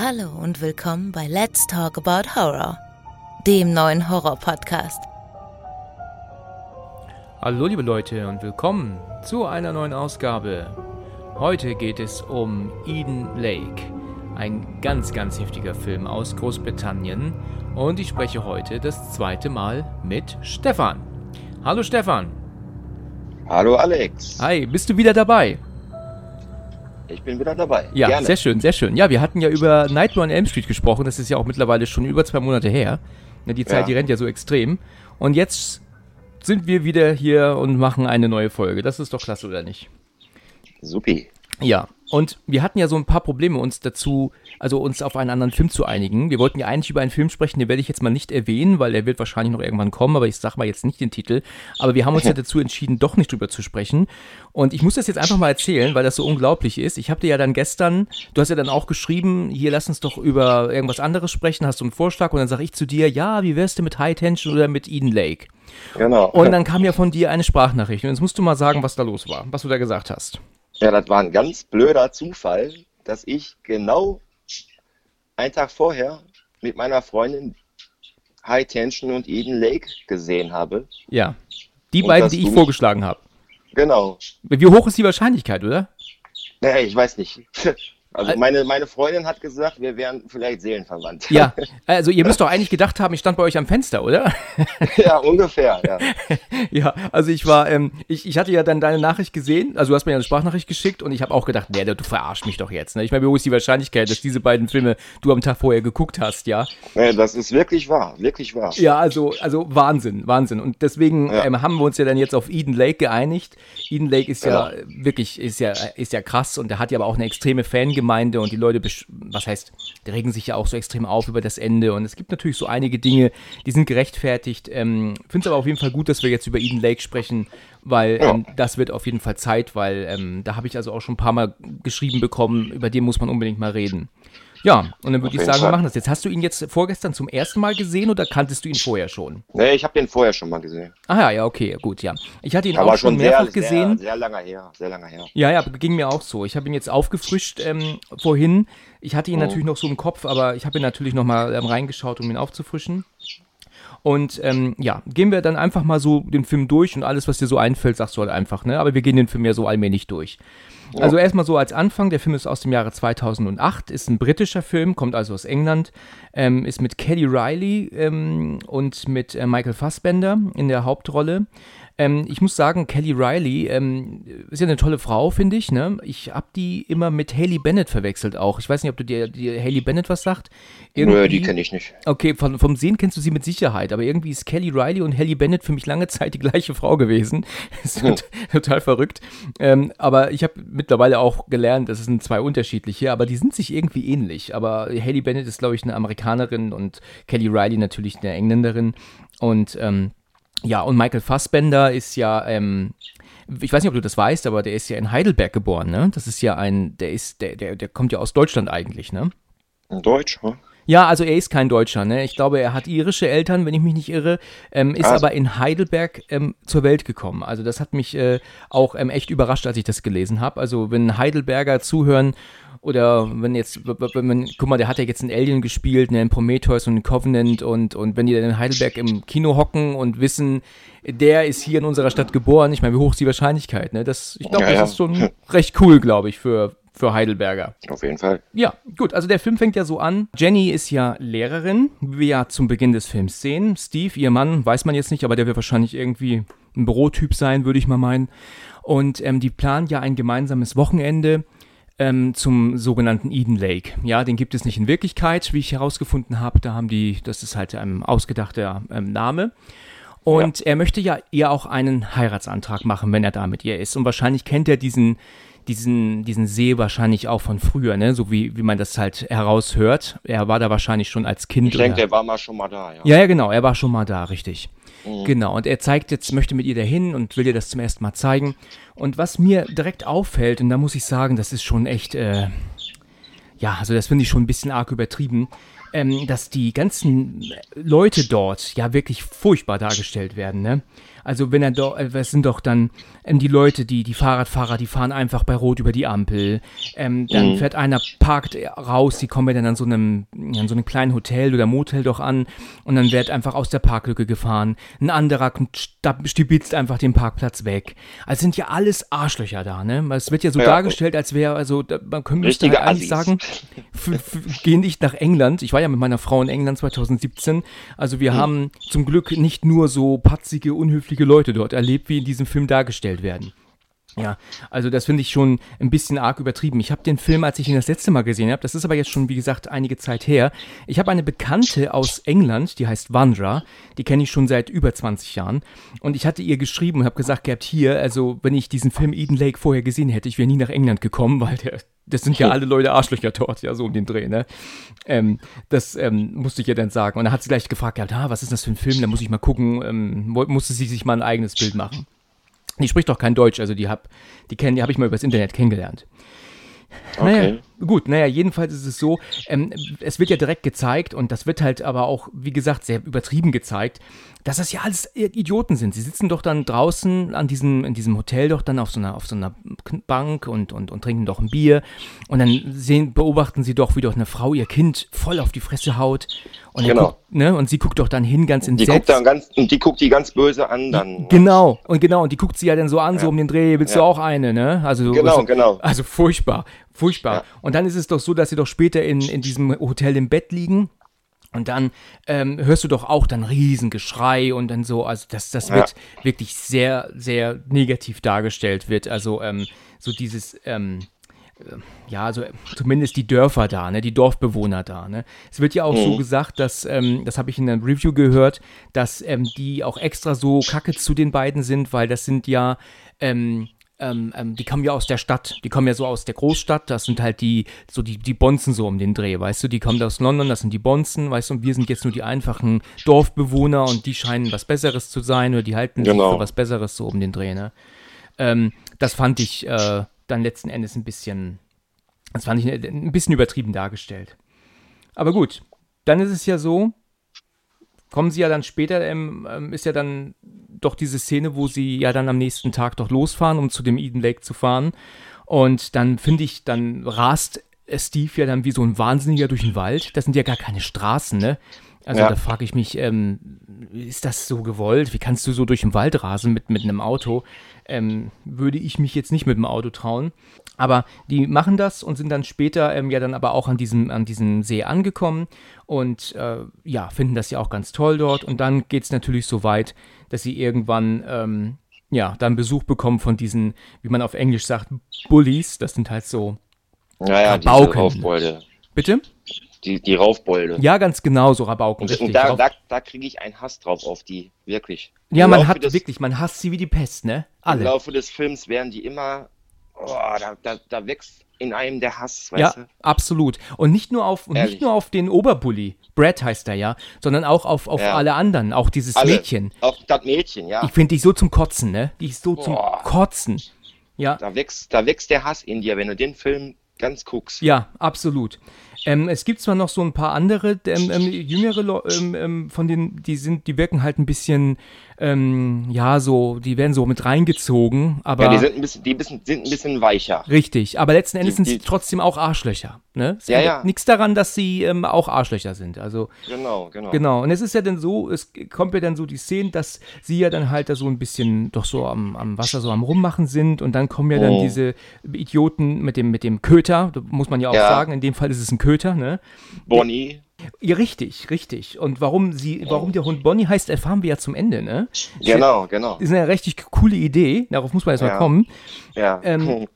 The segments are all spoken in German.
Hallo und willkommen bei Let's Talk About Horror, dem neuen Horror-Podcast. Hallo liebe Leute und willkommen zu einer neuen Ausgabe. Heute geht es um Eden Lake, ein ganz, ganz heftiger Film aus Großbritannien und ich spreche heute das zweite Mal mit Stefan. Hallo Stefan. Hallo Alex. Hi, bist du wieder dabei? Ich bin wieder dabei. Ja, Gerne. sehr schön, sehr schön. Ja, wir hatten ja über Nightmare on Elm Street gesprochen. Das ist ja auch mittlerweile schon über zwei Monate her. Ne, Die Zeit, Ja. die rennt ja so extrem. Und jetzt sind wir wieder hier und machen eine neue Folge. Das ist doch klasse, oder nicht? Supi. Ja, und wir hatten ja so ein paar Probleme, uns dazu, also uns auf einen anderen Film zu einigen. Wir wollten ja eigentlich über einen Film sprechen, den werde ich jetzt mal nicht erwähnen, weil er wird wahrscheinlich noch irgendwann kommen, aber ich sag mal jetzt nicht den Titel. Aber wir haben uns ja dazu entschieden, doch nicht drüber zu sprechen. Und ich muss das jetzt einfach mal erzählen, weil das so unglaublich ist. Ich habe dir ja dann gestern, du hast ja dann auch geschrieben, hier lass uns doch über irgendwas anderes sprechen, hast du einen Vorschlag und dann sage ich zu dir, ja, wie wär's denn mit High Tension oder mit Eden Lake? Genau. Und dann kam ja von dir eine Sprachnachricht und jetzt musst du mal sagen, was da los war, was du da gesagt hast. Ja, das war ein ganz blöder Zufall, dass ich genau einen Tag vorher mit meiner Freundin High Tension und Eden Lake gesehen habe. Ja. Die Und beiden, die ich vorgeschlagen habe. Genau. Wie hoch ist die Wahrscheinlichkeit, oder? Nee, ich weiß nicht. Also Al- meine, meine Freundin hat gesagt, wir wären vielleicht seelenverwandt. Ja, also ihr müsst doch eigentlich gedacht haben, ich stand bei euch am Fenster, oder? ja, ungefähr. Ja. ja, also ich war, ähm, ich, ich hatte ja dann deine Nachricht gesehen, also du hast mir ja eine Sprachnachricht geschickt und ich habe auch gedacht, nee, du verarsch mich doch jetzt. Ne? Ich meine, wie hoch ist die Wahrscheinlichkeit, dass diese beiden Filme du am Tag vorher geguckt hast, ja? Nee, das ist wirklich wahr. Wirklich wahr. Ja, also, also Wahnsinn, Wahnsinn. Und deswegen Ja. ähm, haben wir uns ja dann jetzt auf Eden Lake geeinigt. Eden Lake ist ja Genau. äh, wirklich, ist ja, ist ja krass und der hat ja aber auch eine extreme Fangemeinde und die Leute, was heißt, die regen sich ja auch so extrem auf über das Ende. Und es gibt natürlich so einige Dinge, die sind gerechtfertigt. Ähm, Finde es aber auf jeden Fall gut, dass wir jetzt über Eden Lake sprechen, weil ähm, das wird auf jeden Fall Zeit, weil ähm, da habe ich also auch schon ein paar Mal geschrieben bekommen, über den muss man unbedingt mal reden. Ja, und dann würde ich sagen, wir machen das jetzt. Hast du ihn jetzt vorgestern zum ersten Mal gesehen oder kanntest du ihn vorher schon? Nee, ich habe den vorher schon mal gesehen. Ah ja, ja, okay, gut, ja. Ich hatte ihn Aber auch schon mehrfach sehr, gesehen. sehr, sehr lange her. Sehr lange her. Ja, ja, ging mir auch so. Ich habe ihn jetzt aufgefrischt ähm, vorhin. Ich hatte ihn Oh. natürlich noch so im Kopf, aber ich habe ihn natürlich noch mal ähm, reingeschaut, um ihn aufzufrischen. Und ähm, ja, gehen wir dann einfach mal so den Film durch und alles, was dir so einfällt, sagst du halt einfach, ne? Aber wir gehen den Film ja so allmählich durch. Also erstmal so als Anfang, der Film ist aus dem Jahre 2008, ist ein britischer Film, kommt also aus England, ähm, ist mit Kelly Riley ähm, und mit äh, Michael Fassbender in der Hauptrolle. Ähm, ich muss sagen, Kelly Riley ähm, ist ja eine tolle Frau, finde ich. Ne? Ich habe die immer mit Haley Bennett verwechselt auch. Ich weiß nicht, ob du dir, dir Haley Bennett was sagt. Nö, die kenne ich nicht. Okay, von, vom Sehen kennst du sie mit Sicherheit, aber irgendwie ist Kelly Riley und Haley Bennett für mich lange Zeit die gleiche Frau gewesen. Das ist tot- total verrückt. Ähm, aber ich habe mittlerweile auch gelernt, das sind zwei unterschiedliche, aber die sind sich irgendwie ähnlich. Aber Haley Bennett ist, glaube ich, eine Amerikanerin und Kelly Riley natürlich eine Engländerin. Und ähm, ja, und Michael Fassbender ist ja, ähm, ich weiß nicht, ob du das weißt, aber der ist ja in Heidelberg geboren, ne? Das ist ja ein, der ist, der, der, der kommt ja aus Deutschland eigentlich, ne? Deutsch, hm? Ja, also er ist kein Deutscher, ne? Ich glaube, er hat irische Eltern, wenn ich mich nicht irre, ähm, ist Also. aber in Heidelberg ähm, zur Welt gekommen. Also das hat mich äh, auch ähm, echt überrascht, als ich das gelesen habe. Also wenn Heidelberger zuhören oder wenn jetzt, wenn man, guck mal, der hat ja jetzt in Alien gespielt, ne, in Prometheus und in Covenant und, und wenn die dann in Heidelberg im Kino hocken und wissen, der ist hier in unserer Stadt geboren, ich meine, wie hoch ist die Wahrscheinlichkeit, ne? Das, ich glaube, Ja, das ja. ist schon recht cool, glaube ich, für, für Heidelberger. Auf jeden Fall. Ja, gut, also der Film fängt ja so an. Jenny ist ja Lehrerin, wie wir ja zum Beginn des Films sehen. Steve, ihr Mann, weiß man jetzt nicht, aber der wird wahrscheinlich irgendwie ein Bürotyp sein, würde ich mal meinen. Und ähm, die planen ja ein gemeinsames Wochenende ähm, zum sogenannten Eden Lake. Ja, den gibt es nicht in Wirklichkeit, wie ich herausgefunden habe. Da haben die, das ist halt ein ausgedachter ähm, Name. Und er möchte ja ihr auch einen Heiratsantrag machen, wenn er da mit ihr ist. Und wahrscheinlich kennt er diesen, diesen, diesen See wahrscheinlich auch von früher, ne? So wie, wie man das halt heraushört. Er war da wahrscheinlich schon als Kind. Ich denke, der war mal schon mal da, ja. ja, ja, genau, er war schon mal da, richtig. Genau, und er zeigt jetzt, möchte mit ihr dahin und will ihr das zum ersten Mal zeigen. Und was mir direkt auffällt, und da muss ich sagen, das ist schon echt, äh, ja, also das finde ich schon ein bisschen arg übertrieben, ähm, dass die ganzen Leute dort ja wirklich furchtbar dargestellt werden, ne? Also wenn er doch, äh, es sind doch dann ähm, die Leute, die, die Fahrradfahrer, die fahren einfach bei Rot über die Ampel. Ähm, dann Mhm. fährt einer, parkt raus, die kommen ja dann an so einem, an so einem kleinen Hotel oder Motel doch an und dann wird einfach aus der Parklücke gefahren. Ein anderer stibitzt einfach den Parkplatz weg. Also sind ja alles Arschlöcher da, ne? Es wird ja so Ja. dargestellt, als wäre, also da- man könnte halt eigentlich sagen, f- f- geh nicht nach England. Ich war ja mit meiner Frau in England 2017. Also wir haben zum Glück nicht nur so patzige, unhöfliche Leute dort erlebt, wie in diesem Film dargestellt werden. Ja, also das finde ich schon ein bisschen arg übertrieben. Ich habe den Film, als ich ihn das letzte Mal gesehen habe, das ist aber jetzt schon, wie gesagt, einige Zeit her. Ich habe eine Bekannte aus England, die heißt Vandra, die kenne ich schon seit über 20 Jahren. Und ich hatte ihr geschrieben und habe gesagt gehabt, hier, also wenn ich diesen Film Eden Lake vorher gesehen hätte, ich wäre nie nach England gekommen, weil der, das sind ja alle Leute Arschlöcher dort, ja, so um den Dreh, ne? Ähm, das ähm, musste ich ihr dann sagen. Und dann hat sie gleich gefragt gehabt, ah, was ist das für ein Film? Da muss ich mal gucken, ähm, musste sie sich mal ein eigenes Bild machen. Die spricht doch kein Deutsch, also die hab, die kennen, die habe ich mal übers Internet kennengelernt. Naja, Okay. Gut, naja, jedenfalls ist es so, ähm, es wird ja direkt gezeigt und das wird halt aber auch, wie gesagt, sehr übertrieben gezeigt, dass das ja alles Idioten sind. Sie sitzen doch dann draußen an diesem, in diesem Hotel doch dann auf so einer, auf so einer Bank und, und, und trinken doch ein Bier und dann sehen, beobachten sie doch, wie doch eine Frau ihr Kind voll auf die Fresse haut und, Genau. guckt, ne, und sie guckt doch dann hin, ganz Die entsetzt. guckt dann ganz, und die guckt die ganz böse an, dann. Genau, und genau, und die guckt sie ja dann so an, so Ja. um den Dreh, willst du Ja. auch eine, ne? Also, Genau, also, genau. Also furchtbar, furchtbar. Ja. Und dann ist es doch so, dass sie doch später in, in diesem Hotel im Bett liegen. Und dann ähm, hörst du doch auch dann Riesengeschrei und dann so, also das, das Ja. wird wirklich sehr, sehr negativ dargestellt wird. Also ähm, so dieses, ähm, äh, ja, also zumindest die Dörfer da, ne, die Dorfbewohner da, ne. Es wird ja auch so gesagt, dass, ähm, das habe ich in einem Review gehört, dass ähm, die auch extra so kacke zu den beiden sind, weil das sind ja, ähm, ähm, ähm, die kommen ja aus der Stadt, die kommen ja so aus der Großstadt, das sind halt die, so die, die Bonzen so um den Dreh, weißt du, die kommen aus London, das sind die Bonzen, weißt du, und wir sind jetzt nur die einfachen Dorfbewohner und die scheinen was Besseres zu sein oder die halten sich Genau. für was Besseres so um den Dreh, ne. Ähm, das fand ich äh, dann letzten Endes ein bisschen, das fand ich ein bisschen übertrieben dargestellt. Aber gut, dann ist es ja so, kommen sie ja dann später, ähm, ähm, ist ja dann doch diese Szene, wo sie ja dann am nächsten Tag doch losfahren, um zu dem Eden Lake zu fahren. Und dann finde ich, dann rast Steve ja dann wie so ein Wahnsinniger durch den Wald. Das sind ja gar keine Straßen, ne? Also Ja. da frage ich mich, ähm, ist das so gewollt? Wie kannst du so durch den Wald rasen mit, mit einem Auto? Ähm, würde ich mich jetzt nicht mit dem Auto trauen. Aber die machen das und sind dann später ähm, ja dann aber auch an diesem, an diesem See angekommen und äh, ja, finden das ja auch ganz toll dort. Und dann geht es natürlich so weit, dass sie irgendwann ähm, ja dann Besuch bekommen von diesen, wie man auf Englisch sagt, Bullies. Das sind halt so. Naja, Rabauken. Raufbolde. Bitte? Die, die Raufbolde. Ja, ganz genau, so Rabauken. Und, richtig. und da, da, da kriege ich einen Hass drauf auf die, wirklich. ja, Im man Laufe hat des, wirklich, man hasst sie wie die Pest, ne? Im Alle. Laufe des Films werden die immer, oh, da, da, da wächst in einem der Hass, weißt Ja, du? absolut. Und nicht nur auf, und nicht nur auf den Oberbully, Brad heißt er ja, sondern auch auf, auf Ja. alle anderen, auch dieses Alle. Mädchen. Auch das Mädchen, ja. Ich finde die so zum Kotzen, ne? Die ist so zum Boah. Kotzen. Ja, Da wächst, da wächst der Hass in dir, wenn du den Film ganz guckst. ja, absolut. Ähm, es gibt zwar noch so ein paar andere, ähm, ähm, jüngere ähm, ähm, von denen, die sind, die wirken halt ein bisschen, ähm, ja, so, die werden so mit reingezogen, aber. Ja, die sind ein bisschen, die bisschen, sind ein bisschen weicher. Richtig, aber letzten Endes Die- sind sie die- trotzdem auch Arschlöcher. Ne? Es Ja, ja. nichts daran, dass sie ähm, auch Arschlöcher sind. Also Genau, genau. Genau, und es ist ja dann so, es kommt ja dann so die Szene, dass sie ja dann halt da so ein bisschen doch so am, am Wasser so am Rummachen sind und dann kommen ja dann Oh. diese Idioten mit dem, mit dem Köter, muss man ja auch Ja. sagen, in dem Fall ist es ein Köter, ne? Bonnie, Ja, richtig, richtig. Und warum sie, warum der Hund Bonnie heißt, erfahren wir ja zum Ende, ne? genau, genau. Ist eine richtig coole Idee, darauf muss man erstmal Ja. kommen. Ja. Ähm,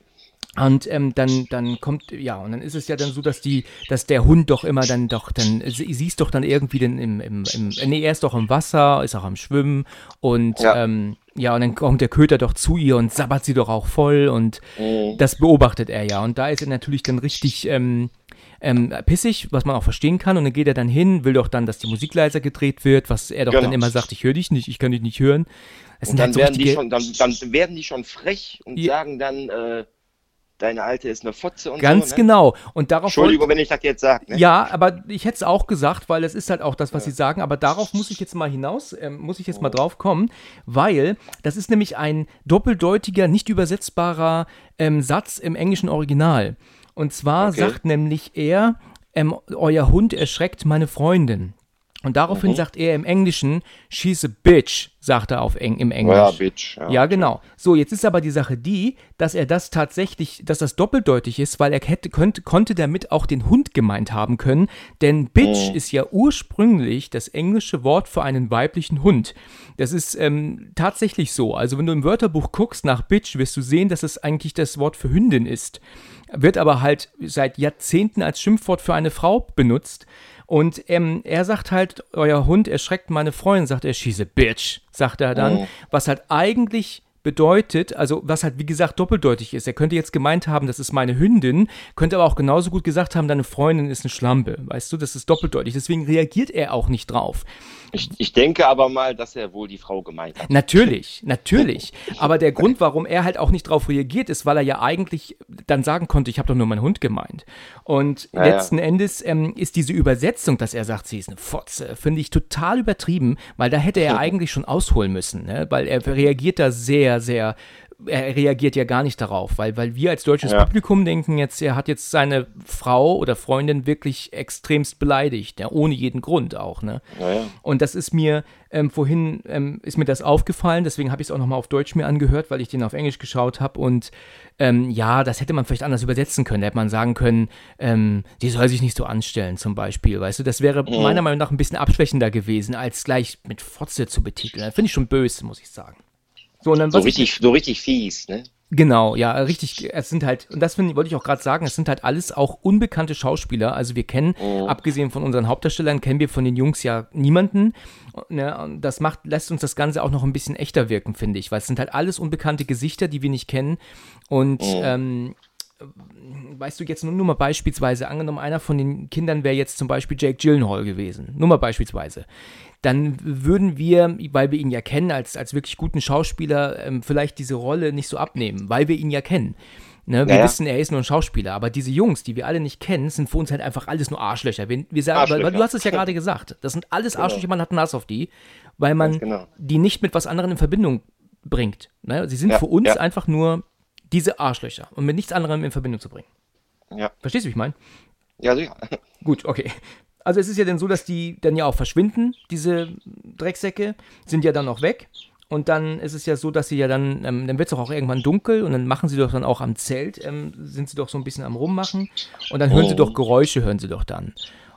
Und ähm, dann, dann kommt, ja, und dann ist es ja dann so, dass die, dass der Hund doch immer dann doch, dann sie, sie ist doch dann irgendwie dann im, im, im, nee, er ist doch im Wasser, ist auch am Schwimmen und ja. Ja. Ähm, ja, und dann kommt der Köter doch zu ihr und sabbert sie doch auch voll und Mhm. das beobachtet er ja. Und da ist er natürlich dann richtig ähm, ähm, pissig, was man auch verstehen kann. Und dann geht er dann hin, will doch dann, dass die Musik leiser gedreht wird, was er doch Genau. dann immer sagt, ich höre dich nicht, ich kann dich nicht hören. Es sind dann halt so werden schon, dann, dann werden die schon frech und Ja. sagen dann, äh, deine Alte ist eine Fotze und Ganz so. Ne? genau. Und darauf Entschuldigung, wenn ich das jetzt sage. Ne? Ja, aber ich hätte es auch gesagt, weil das ist halt auch das, was sie sagen. Aber darauf muss ich jetzt mal hinaus, ähm, muss ich jetzt mal drauf kommen, weil das ist nämlich ein doppeldeutiger, nicht übersetzbarer ähm, Satz im englischen Original. Und zwar Okay. sagt nämlich er, ähm, euer Hund erschreckt meine Freundin. Und daraufhin Mhm. sagt er im Englischen, she's a bitch, sagt er auf Eng im Englisch. Ja, Bitch. Ja. Ja, genau. So, jetzt ist aber die Sache die, dass er das tatsächlich, dass das doppeldeutig ist, weil er hätte, könnte, konnte damit auch den Hund gemeint haben können. Denn Bitch Mhm. ist ja ursprünglich das englische Wort für einen weiblichen Hund. Das ist ähm, tatsächlich so. Also, wenn du im Wörterbuch guckst nach Bitch, wirst du sehen, dass es eigentlich das Wort für Hündin ist. Wird aber halt seit Jahrzehnten als Schimpfwort für eine Frau benutzt. Und ähm, er sagt halt, euer Hund erschreckt meine Freundin, sagt er, she's a bitch, sagt er dann, Oh. was halt eigentlich bedeutet, also was halt wie gesagt doppeldeutig ist. Er könnte jetzt gemeint haben, das ist meine Hündin, könnte aber auch genauso gut gesagt haben, deine Freundin ist eine Schlampe, weißt du, das ist doppeldeutig. Deswegen reagiert er auch nicht drauf. Ich, ich denke aber mal, dass er wohl die Frau gemeint hat. Natürlich, natürlich. Aber der Grund, warum er halt auch nicht drauf reagiert, ist, weil er ja eigentlich dann sagen konnte, ich habe doch nur meinen Hund gemeint. Und Ja, ja. letzten Endes ähm, ist diese Übersetzung, dass er sagt, sie ist eine Fotze, finde ich total übertrieben, weil da hätte er eigentlich schon ausholen müssen, ne? weil er reagiert da sehr, sehr er reagiert ja gar nicht darauf, weil, weil wir als deutsches Ja. Publikum denken jetzt, er hat jetzt seine Frau oder Freundin wirklich extremst beleidigt, ja, ohne jeden Grund auch, ne? Naja. Und das ist mir ähm, vorhin, ähm, ist mir das aufgefallen, deswegen habe ich es auch nochmal auf Deutsch mir angehört, weil ich den auf Englisch geschaut habe und ähm, ja, das hätte man vielleicht anders übersetzen können. Da hätte man sagen können, ähm, die soll sich nicht so anstellen zum Beispiel, weißt du, das wäre meiner Meinung nach ein bisschen abschwächender gewesen, als gleich mit Fotze zu betiteln. Finde ich schon böse, muss ich sagen. So, und dann So was ich- richtig, so richtig fies, ne? Genau, ja, richtig. Es sind halt, und das wollte ich auch gerade sagen, es sind halt alles auch unbekannte Schauspieler. Also wir kennen, abgesehen von unseren Hauptdarstellern, kennen wir von den Jungs ja niemanden. Ne? Und das macht, lässt uns das Ganze auch noch ein bisschen echter wirken, finde ich, weil es sind halt alles unbekannte Gesichter, die wir nicht kennen. Und ähm, weißt du, jetzt nur, nur mal beispielsweise, angenommen, einer von den Kindern wäre jetzt zum Beispiel Jake Gyllenhaal gewesen. Nur mal beispielsweise. Dann würden wir, weil wir ihn ja kennen, als, als wirklich guten Schauspieler, ähm, vielleicht diese Rolle nicht so abnehmen, weil wir ihn ja kennen. Ne, wir Ja, ja. wissen, er ist nur ein Schauspieler, aber diese Jungs, die wir alle nicht kennen, sind für uns halt einfach alles nur Arschlöcher. Wir, wir sagen, weil, weil Arschlöcher. du hast es ja gerade gesagt, das sind alles Arschlöcher, man hat einen Hass auf die, weil man genau. die nicht mit was anderem in Verbindung bringt. Ne? Sie sind Ja, für uns einfach nur diese Arschlöcher und mit nichts anderem in Verbindung zu bringen. Verstehst du, wie ich meine? Ja, sicher. Gut, okay. Also es ist ja dann so, dass die dann ja auch verschwinden, diese Drecksäcke, sind ja dann auch weg. Und dann ist es ja so, dass sie ja dann, ähm, dann wird es doch auch irgendwann dunkel und dann machen sie doch dann auch am Zelt, ähm, sind sie doch so ein bisschen am Rummachen und dann hören sie Oh. doch Geräusche, hören sie doch dann.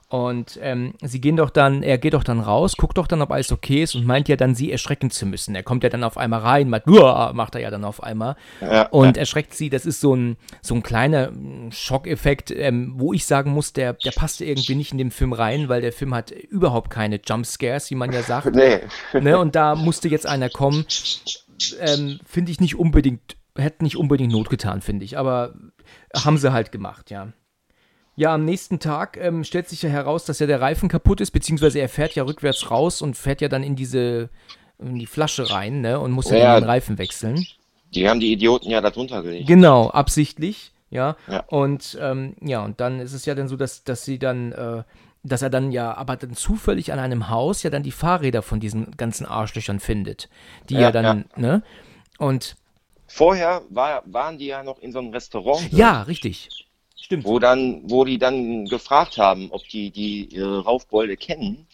Und ähm, sie gehen doch dann, er geht doch dann raus, guckt doch dann, ob alles okay ist und meint ja dann, sie erschrecken zu müssen. Er kommt ja dann auf einmal rein, macht, "Uah", macht er ja dann auf einmal Ja, und erschreckt sie. Das ist so ein, so ein kleiner mm, Schockeffekt, ähm, wo ich sagen muss, der, der passte irgendwie nicht in den Film rein, weil der Film hat überhaupt keine Jumpscares, wie man ja sagt. Nee. ne? Und da musste jetzt einer kommen. Ähm, finde ich nicht unbedingt, hätte nicht unbedingt Not getan, finde ich. Aber haben sie halt gemacht, ja. Ja, am nächsten Tag ähm, stellt sich ja heraus, dass ja der Reifen kaputt ist, beziehungsweise er fährt ja rückwärts raus und fährt ja dann in diese in die Flasche rein, ne? Und muss ja, Ja. den Reifen wechseln. Die haben die Idioten ja da drunter gelegt. Genau, absichtlich, ja. Ja. Und ähm, ja, und dann ist es ja dann so, dass, dass sie dann, äh, dass er dann ja, aber dann zufällig an einem Haus ja dann die Fahrräder von diesen ganzen Arschlöchern findet. Die ja, Ja, dann, ne? Und Vorher war, waren die ja noch in so einem Restaurant, ja, richtig. Stimmt. wo dann, wo die dann gefragt haben, ob die die ihre Raufbolde kennen.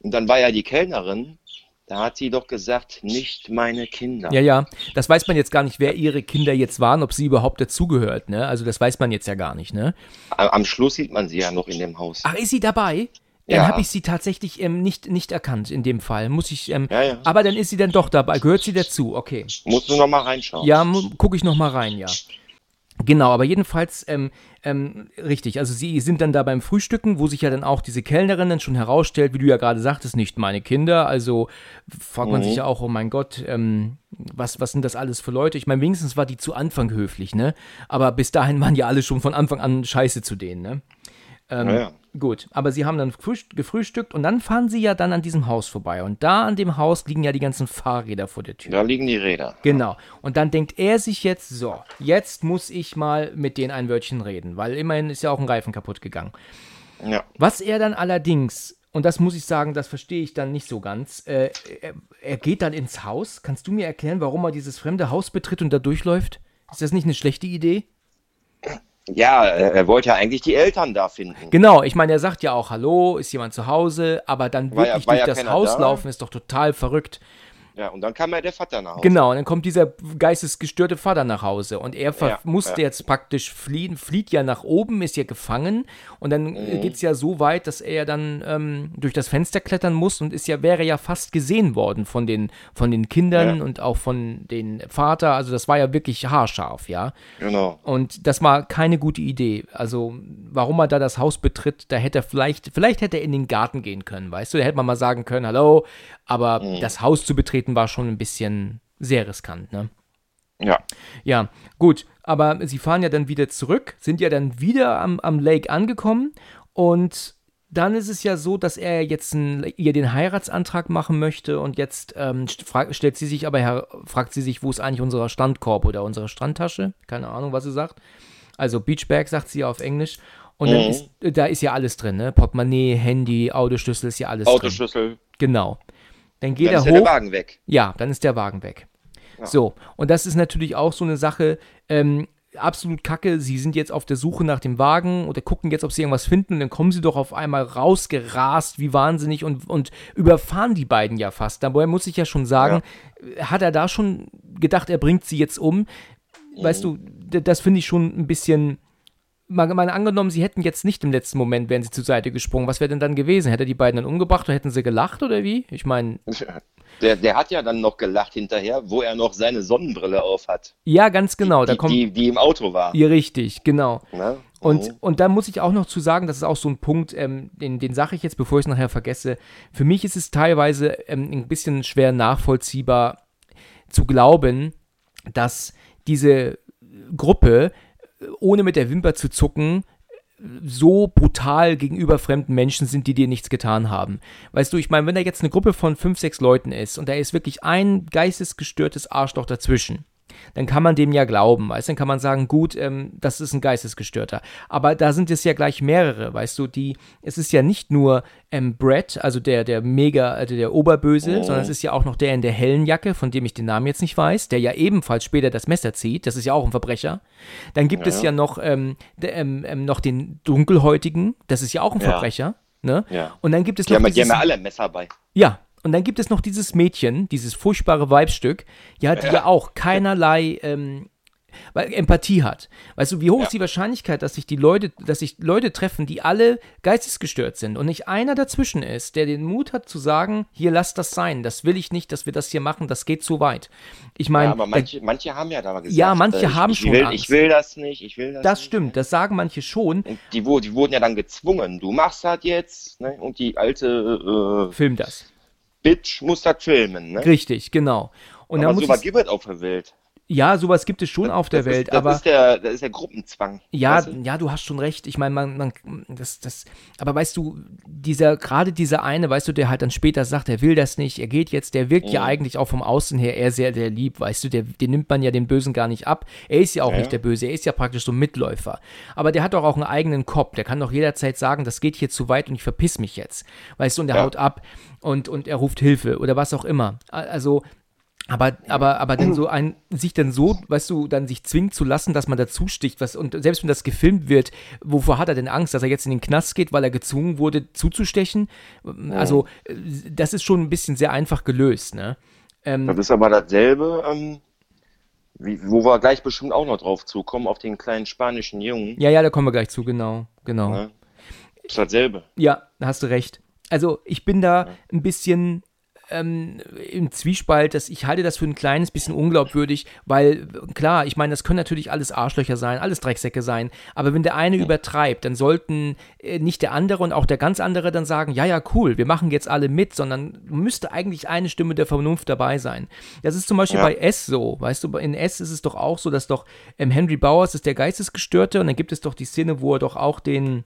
Und dann war ja die Kellnerin, da hat sie doch gesagt, nicht meine Kinder. Ja, ja. Das weiß man jetzt gar nicht, wer ihre Kinder jetzt waren, ob sie überhaupt dazugehört, ne? Also das weiß man jetzt ja gar nicht, ne? Am am Schluss sieht man sie ja noch in dem Haus. Ach, ist sie dabei? Dann Ja. habe ich sie tatsächlich ähm, nicht, nicht erkannt in dem Fall. Muss ich, ähm, Ja, ja. aber dann ist sie dann doch dabei. Gehört sie dazu? Okay. Musst du noch mal reinschauen. Ja, gucke ich noch mal rein, ja. Genau, aber jedenfalls, ähm, ähm, richtig, also sie sind dann da beim Frühstücken, wo sich ja dann auch diese Kellnerin dann schon herausstellt, wie du ja gerade sagtest, nicht meine Kinder, also fragt man Mhm. sich ja auch, oh mein Gott, ähm, was, was sind das alles für Leute? Ich meine, wenigstens war die zu Anfang höflich, ne? Aber bis dahin waren ja alle schon von Anfang an scheiße zu denen, ne? Ähm, Ja. Gut, aber sie haben dann frühst- gefrühstückt und dann fahren sie ja dann an diesem Haus vorbei. Und da an dem Haus liegen ja die ganzen Fahrräder vor der Tür. Da liegen die Räder. Genau. Und dann denkt er sich jetzt, so, jetzt muss ich mal mit denen ein Wörtchen reden, weil immerhin ist ja auch ein Reifen kaputt gegangen. Ja. Was er dann allerdings, und das muss ich sagen, das verstehe ich dann nicht so ganz, äh, er, er geht dann ins Haus. Kannst du mir erklären, warum er dieses fremde Haus betritt und da durchläuft? Ist das nicht eine schlechte Idee? Ja, er wollte ja eigentlich die Eltern da finden. Genau, ich meine, er sagt ja auch, hallo, ist jemand zu Hause, aber dann War ja- wirklich war durch ja das Haus da. laufen ist doch total verrückt. Ja, und dann kam ja der Vater nach Hause. Genau, und dann kommt dieser geistesgestörte Vater nach Hause und er Ja, musste ja. jetzt praktisch fliehen, flieht ja nach oben, ist ja gefangen und dann Mhm. geht es ja so weit, dass er dann ähm, durch das Fenster klettern muss und ist ja, wäre ja fast gesehen worden von den, von den Kindern Ja. und auch von den Vater, also das war ja wirklich haarscharf, ja. Genau. Und das war keine gute Idee. Also, warum er da das Haus betritt, da hätte er vielleicht, vielleicht hätte er in den Garten gehen können, weißt du? Da hätte man mal sagen können, hallo, aber Mhm. das Haus zu betreten war schon ein bisschen sehr riskant, ne? Ja. Ja, gut, aber sie fahren ja dann wieder zurück, sind ja dann wieder am, am Lake angekommen und dann ist es ja so, dass er jetzt ein, ihr den Heiratsantrag machen möchte und jetzt ähm, frag, stellt sie sich aber her, fragt sie sich, wo ist eigentlich unser Strandkorb oder unsere Strandtasche? Keine Ahnung, was sie sagt. Also Beachbag sagt sie ja auf Englisch. Und dann Mhm. ist, da ist ja alles drin, ne? Portemonnaie, Handy, Autoschlüssel ist ja alles drin. Autoschlüssel. Genau. Dann geht Dann er ist hoch. ja der Wagen weg. Ja, dann ist der Wagen weg. So, und das ist natürlich auch so eine Sache, ähm, absolut kacke. Sie sind jetzt auf der Suche nach dem Wagen oder gucken jetzt, ob sie irgendwas finden. Und dann kommen sie doch auf einmal rausgerast, wie wahnsinnig, und, und überfahren die beiden ja fast. Dabei muss ich ja schon sagen, hat er da schon gedacht, er bringt sie jetzt um? Weißt du, das finde ich schon ein bisschen. Mal, mal angenommen, sie hätten jetzt nicht im letzten Moment, wären sie zur Seite gesprungen. Was wäre denn dann gewesen? Hätte er die beiden dann umgebracht oder hätten sie gelacht oder wie? Ich meine, Der, der hat ja dann noch gelacht hinterher, wo er noch seine Sonnenbrille auf hat. ja, ganz genau. da die, kommt. die, die im Auto war. Ja, richtig, genau. Ne? Und, Mhm. und da muss ich auch noch zu sagen, das ist auch so ein Punkt, ähm, den, den sage ich jetzt, bevor ich es nachher vergesse. Für mich ist es teilweise ähm, ein bisschen schwer nachvollziehbar zu glauben, dass diese Gruppe, ohne mit der Wimper zu zucken, so brutal gegenüber fremden Menschen sind, die dir nichts getan haben. Weißt du, ich meine, wenn da jetzt eine Gruppe von fünf, sechs Leuten ist und da ist wirklich ein geistesgestörtes Arschloch dazwischen, dann kann man dem ja glauben, weißt du, dann kann man sagen, gut, ähm, das ist ein Geistesgestörter. Aber da sind es ja gleich mehrere, weißt du, die, es ist ja nicht nur ähm, Brett, also der, der mega, also der Oberböse, sondern es ist ja auch noch der in der hellen Jacke, von dem ich den Namen jetzt nicht weiß, der ja ebenfalls später das Messer zieht, das ist ja auch ein Verbrecher. Dann gibt es ja noch, ähm, der, ähm, ähm, noch den Dunkelhäutigen, das ist ja auch ein Ja. Verbrecher. Ne? Ja. Und dann gibt es Die noch haben, die haben dieses, ja alle ein Messer bei. ja, und dann gibt es noch dieses Mädchen, dieses furchtbare Weibstück, ja, die ja, auch keinerlei ähm, Empathie hat. Weißt du, wie hoch Ja. ist die Wahrscheinlichkeit, dass sich die Leute, dass sich Leute treffen, die alle geistesgestört sind und nicht einer dazwischen ist, der den Mut hat zu sagen, hier lass das sein, das will ich nicht, dass wir das hier machen, das geht zu weit. Ich meine, Ja, aber manche, manche haben ja da mal gesagt. Ja, manche äh, ich, haben ich schon will, Angst. Ich will das nicht, ich will das das nicht. stimmt, das sagen manche schon. Und die, die wurden ja dann gezwungen. Du machst das jetzt, ne? Und die alte äh, Film das. Bitch muss das filmen, ne? Richtig, genau. Und dann aber muss sowas ich, gibt es auf der Welt. Ja, sowas gibt es schon auf der das Welt, ist, das aber Ist der, das ist der Gruppenzwang. Ja, weißt du? ja, du hast schon recht. Ich meine, man, man, das, das, aber weißt du, dieser, gerade dieser eine, weißt du, der halt dann später sagt, er will das nicht, er geht jetzt, der wirkt ja Mhm. eigentlich auch vom Außen her eher sehr, sehr lieb, weißt du, der, den nimmt man ja den Bösen gar nicht ab. Er ist ja auch Ja, nicht ja. der Böse, er ist ja praktisch so ein Mitläufer. Aber der hat doch auch einen eigenen Kopf, der kann doch jederzeit sagen, das geht hier zu weit und ich verpiss mich jetzt. Weißt du, und er Ja. haut ab und, und er ruft Hilfe oder was auch immer. Also, aber, aber, aber dann so ein, sich dann so, weißt du, dann sich zwingen zu lassen, dass man dazu sticht, was, und selbst wenn das gefilmt wird, wovor hat er denn Angst, dass er jetzt in den Knast geht, weil er gezwungen wurde, zuzustechen? Also, das ist schon ein bisschen sehr einfach gelöst, ne? Ähm, Das ist aber dasselbe, ähm, wie, wo wir gleich bestimmt auch noch drauf zukommen, auf den kleinen spanischen Jungen. ja, ja, da kommen wir gleich zu, genau, genau. Ne? ist dasselbe. Ja, da hast du recht. Also ich bin da ein bisschen ähm, im Zwiespalt, dass ich halte das für ein kleines bisschen unglaubwürdig, weil klar, ich meine, das können natürlich alles Arschlöcher sein, alles Drecksäcke sein, aber wenn der eine übertreibt, dann sollten äh, nicht der andere und auch der ganz andere dann sagen, ja, ja, cool, wir machen jetzt alle mit, sondern müsste eigentlich eine Stimme der Vernunft dabei sein. Das ist zum Beispiel Ja. bei S so, weißt du, in S ist es doch auch so, dass doch ähm, Henry Bowers ist der Geistesgestörte und dann gibt es doch die Szene, wo er doch auch den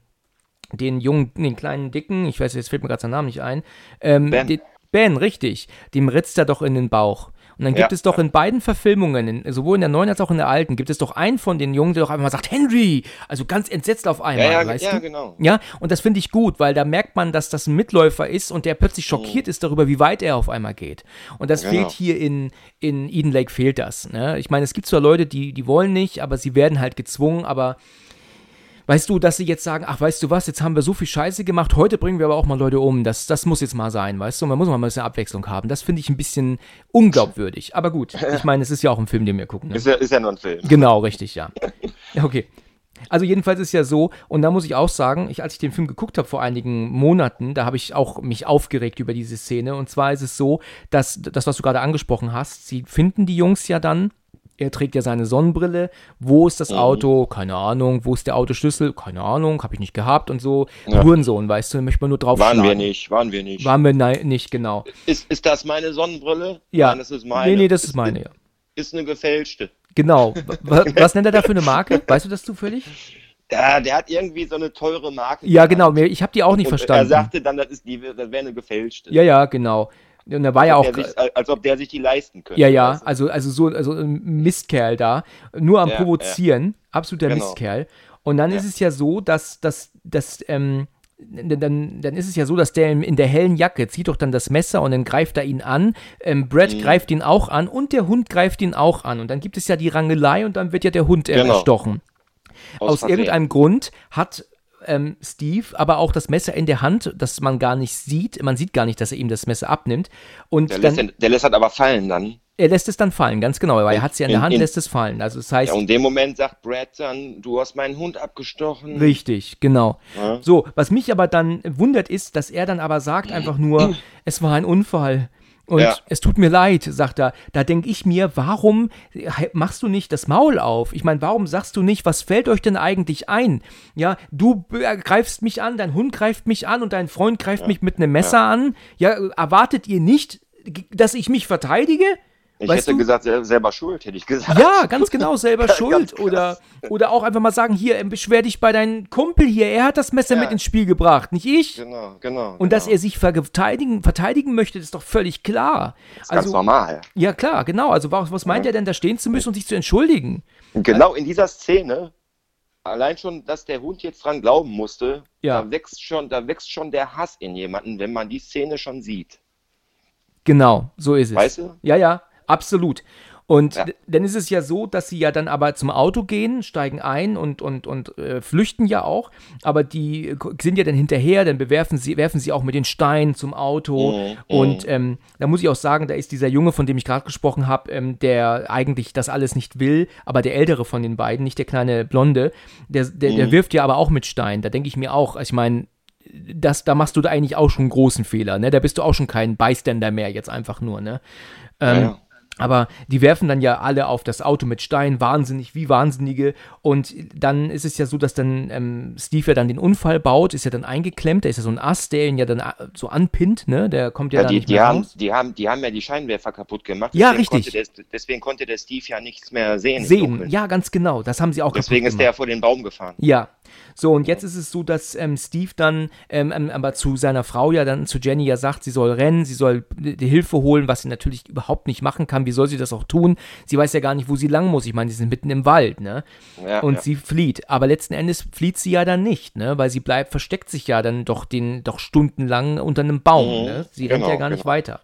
den jungen, den kleinen Dicken, ich weiß, jetzt fällt mir gerade sein Name nicht ein, ähm. Den, ben, richtig, dem ritzt er doch in den Bauch. Und dann gibt Ja. es doch in beiden Verfilmungen, in, sowohl in der neuen als auch in der alten, gibt es doch einen von den Jungen, der doch einfach mal sagt, Henry! Also ganz entsetzt auf einmal, Ja, ja, weißt ja, du? genau. Ja, und das finde ich gut, weil da merkt man, dass das ein Mitläufer ist und der plötzlich schockiert ist darüber, wie weit er auf einmal geht. Und das. Genau. fehlt hier in, in Eden Lake, fehlt das. Ne? Ich meine, es gibt zwar Leute, die, die wollen nicht, aber sie werden halt gezwungen, aber weißt du, dass sie jetzt sagen, ach, weißt du was, jetzt haben wir so viel Scheiße gemacht, heute bringen wir aber auch mal Leute um. Das, das muss jetzt mal sein, weißt du? Man muss mal ein bisschen Abwechslung haben. Das finde ich ein bisschen unglaubwürdig. Aber gut, ich meine, es ist ja auch ein Film, den wir gucken. Ne? Ist ja, ist ja nur ein Film. Genau, richtig, ja. Okay. Also jedenfalls ist ja so, und da muss ich auch sagen, ich, als ich den Film geguckt habe vor einigen Monaten, da habe ich auch mich aufgeregt über diese Szene. Und zwar ist es so, dass das, was du gerade angesprochen hast, sie finden die Jungs ja dann. Er trägt ja seine Sonnenbrille. Wo ist das Auto? Keine Ahnung. Wo ist der Autoschlüssel? Keine Ahnung. Habe ich nicht gehabt und so. Ja. Hurensohn, weißt du, möchte man nur drauf Waren wir nicht, waren wir nicht. Waren wir nein, nicht, genau. Ist, ist das meine Sonnenbrille? Ja. Nein, das ist meine. Nee, nee, das ist meine, ja. Ist eine gefälschte. Genau. Was, was nennt er da für eine Marke? Weißt du das zufällig? Ja, der hat irgendwie so eine teure Marke. Ja, genannt. genau. Ich habe die auch nicht Und verstanden. Er sagte dann, das, ist die, das wäre eine gefälschte. Ja, ja, genau. Und da war ja auch. Sich, als ob der sich die leisten könnte. Ja, ja, also, also so also ein Mistkerl da, nur am Ja, Provozieren, absoluter Genau. Mistkerl. Und dann ist es ja so, dass, dass, dass ähm, dann, dann ist es ja so, dass der in der hellen Jacke zieht doch dann das Messer und dann greift er ihn an. Ähm, Brad Mhm. greift ihn auch an und der Hund greift ihn auch an. Und dann gibt es ja die Rangelei und dann wird ja der Hund äh, Genau. erstochen. Aus, Versehen. irgendeinem Grund hat ähm, Steve aber auch das Messer in der Hand, das man gar nicht sieht. Man sieht gar nicht, dass er ihm das Messer abnimmt. Und Der dann, lässt, den- der lässt das aber fallen dann. er lässt es dann fallen, ganz genau. Aber er hat es ja in der Hand, in- lässt es fallen. Also das heißt, Ja, und in dem Moment sagt Brad dann, du hast meinen Hund abgestochen. richtig, genau. Ja. So, was mich aber dann wundert ist, dass er dann aber sagt einfach nur, es war ein Unfall. Und Ja. es tut mir leid, sagt er. Da denke ich mir, warum machst du nicht das Maul auf? Ich meine, warum sagst du nicht, was fällt euch denn eigentlich ein? Ja, du greifst mich an, dein Hund greift mich an und dein Freund greift mich mit einem Messer an. Ja, erwartet ihr nicht, dass ich mich verteidige? Ich Weißt hätte du? gesagt, sel- selber schuld, hätte ich gesagt. Ja, ganz genau, selber Ganz schuld. Oder, oder auch einfach mal sagen, hier, ähm, beschwer dich bei deinem Kumpel hier, er hat das Messer Ja. mit ins Spiel gebracht, nicht ich. Genau, genau. Und genau. dass er sich verteidigen, verteidigen möchte, ist doch völlig klar. Das ist ganz Also, normal. ja klar, genau. Also was, was meint er denn, da stehen zu müssen und sich zu entschuldigen? Genau in dieser Szene, allein schon, dass der Hund jetzt dran glauben musste, Ja. da, wächst schon, da wächst schon der Hass in jemanden, wenn man die Szene schon sieht. Genau, so ist es. Weißt du? Ja, ja, absolut. Und Ja. dann ist es ja so, dass sie ja dann aber zum Auto gehen, steigen ein und, und, und äh, flüchten ja auch. Aber die sind ja dann hinterher, dann bewerfen sie, werfen sie auch mit den Steinen zum Auto. Mhm, Und ähm, da muss ich auch sagen, da ist dieser Junge, von dem ich gerade gesprochen habe, ähm, der eigentlich das alles nicht will, aber der ältere von den beiden, nicht der kleine Blonde, der, der, der Mhm. wirft ja aber auch mit Steinen. Da denke ich mir auch, ich meine, das, da machst du da eigentlich auch schon einen großen Fehler, ne? Da bist du auch schon kein Bystander mehr, jetzt einfach nur, ne? Ähm, ja. Aber die werfen dann ja alle auf das Auto mit Steinen, wahnsinnig, wie Wahnsinnige. Und dann ist es ja so, dass dann ähm, Steve ja dann den Unfall baut, ist ja dann eingeklemmt, da ist ja so ein Ast, der ihn ja dann äh, so anpinnt, ne? Der kommt ja, Ja, dann die, nicht die, mehr haben, raus. die, haben, die haben ja die Scheinwerfer kaputt gemacht. Ja, deswegen richtig. Konnte der, deswegen konnte der Steve ja nichts mehr sehen. Sehen, ja, ganz genau. Das haben sie auch Deswegen ist der vor den Baum gefahren. Ja. So, und jetzt ist es so, dass ähm, Steve dann ähm, ähm, aber zu seiner Frau ja dann zu Jenny ja sagt, sie soll rennen, sie soll die die Hilfe holen, was sie natürlich überhaupt nicht machen kann. Wie soll sie das auch tun? Sie weiß ja gar nicht, wo sie lang muss. Ich meine, sie sind mitten im Wald, ne? Ja, und ja. sie flieht. Aber letzten Endes flieht sie ja dann nicht, ne? Weil sie bleibt, versteckt sich ja dann doch den, doch stundenlang unter einem Baum, Mhm, ne? Sie rennt genau, ja gar nicht genau. weiter.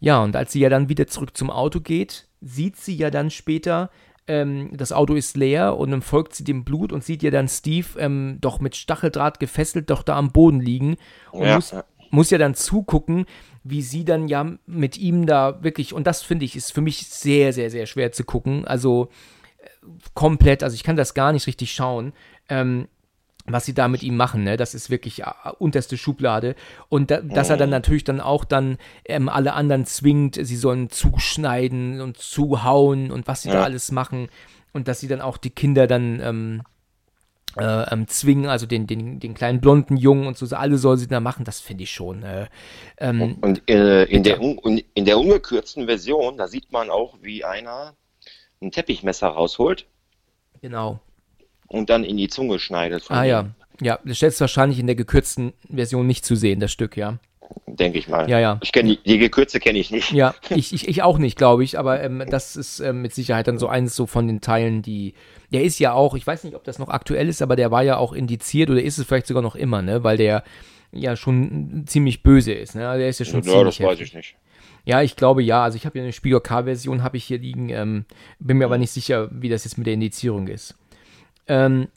Ja, und als sie ja dann wieder zurück zum Auto geht, sieht sie ja dann später, ähm, das Auto ist leer und dann folgt sie dem Blut und sieht ja dann Steve ähm, doch mit Stacheldraht gefesselt doch da am Boden liegen und Ja, muss, ja. muss ja dann zugucken, wie sie dann ja mit ihm da wirklich, und das finde ich, ist für mich sehr, sehr, sehr schwer zu gucken. Also äh, komplett, also ich kann das gar nicht richtig schauen. Ähm, was sie da mit ihm machen, ne? Das ist wirklich äh, unterste Schublade. Und da, dass er dann natürlich dann auch dann ähm, alle anderen zwingt, sie sollen zuschneiden und zuhauen und was sie da Ja. alles machen. Und dass sie dann auch die Kinder dann ähm, äh, ähm, zwingen, also den, den, den kleinen blonden Jungen und so, alle soll sie da machen, das finde ich schon. Äh, ähm, Und äh, in, der, un- und in der ungekürzten Version, da sieht man auch, wie einer ein Teppichmesser rausholt genau. Und dann in die Zunge schneidet. Ah ja, Ja, das ist wahrscheinlich in der gekürzten Version nicht zu sehen, das Stück, ja. Denke ich mal. Ja, ja. Ich kenne die, die Gekürze kenne ich nicht. Ja, ich, ich, ich auch nicht, glaube ich, aber ähm, das ist ähm, mit Sicherheit dann so eines so von den Teilen, die. Der ist ja auch, ich weiß nicht, ob das noch aktuell ist, aber der war ja auch indiziert oder ist es vielleicht sogar noch immer, ne? Weil der ja schon ziemlich böse ist, ne? Der ist ja schon ja, ziemlich das weiß heftig. ich nicht. Ja, ich glaube ja. Also ich habe hier eine Spiegel K-Version, habe ich hier liegen. Ähm, bin mir aber nicht sicher, wie das jetzt mit der Indizierung ist. Ähm,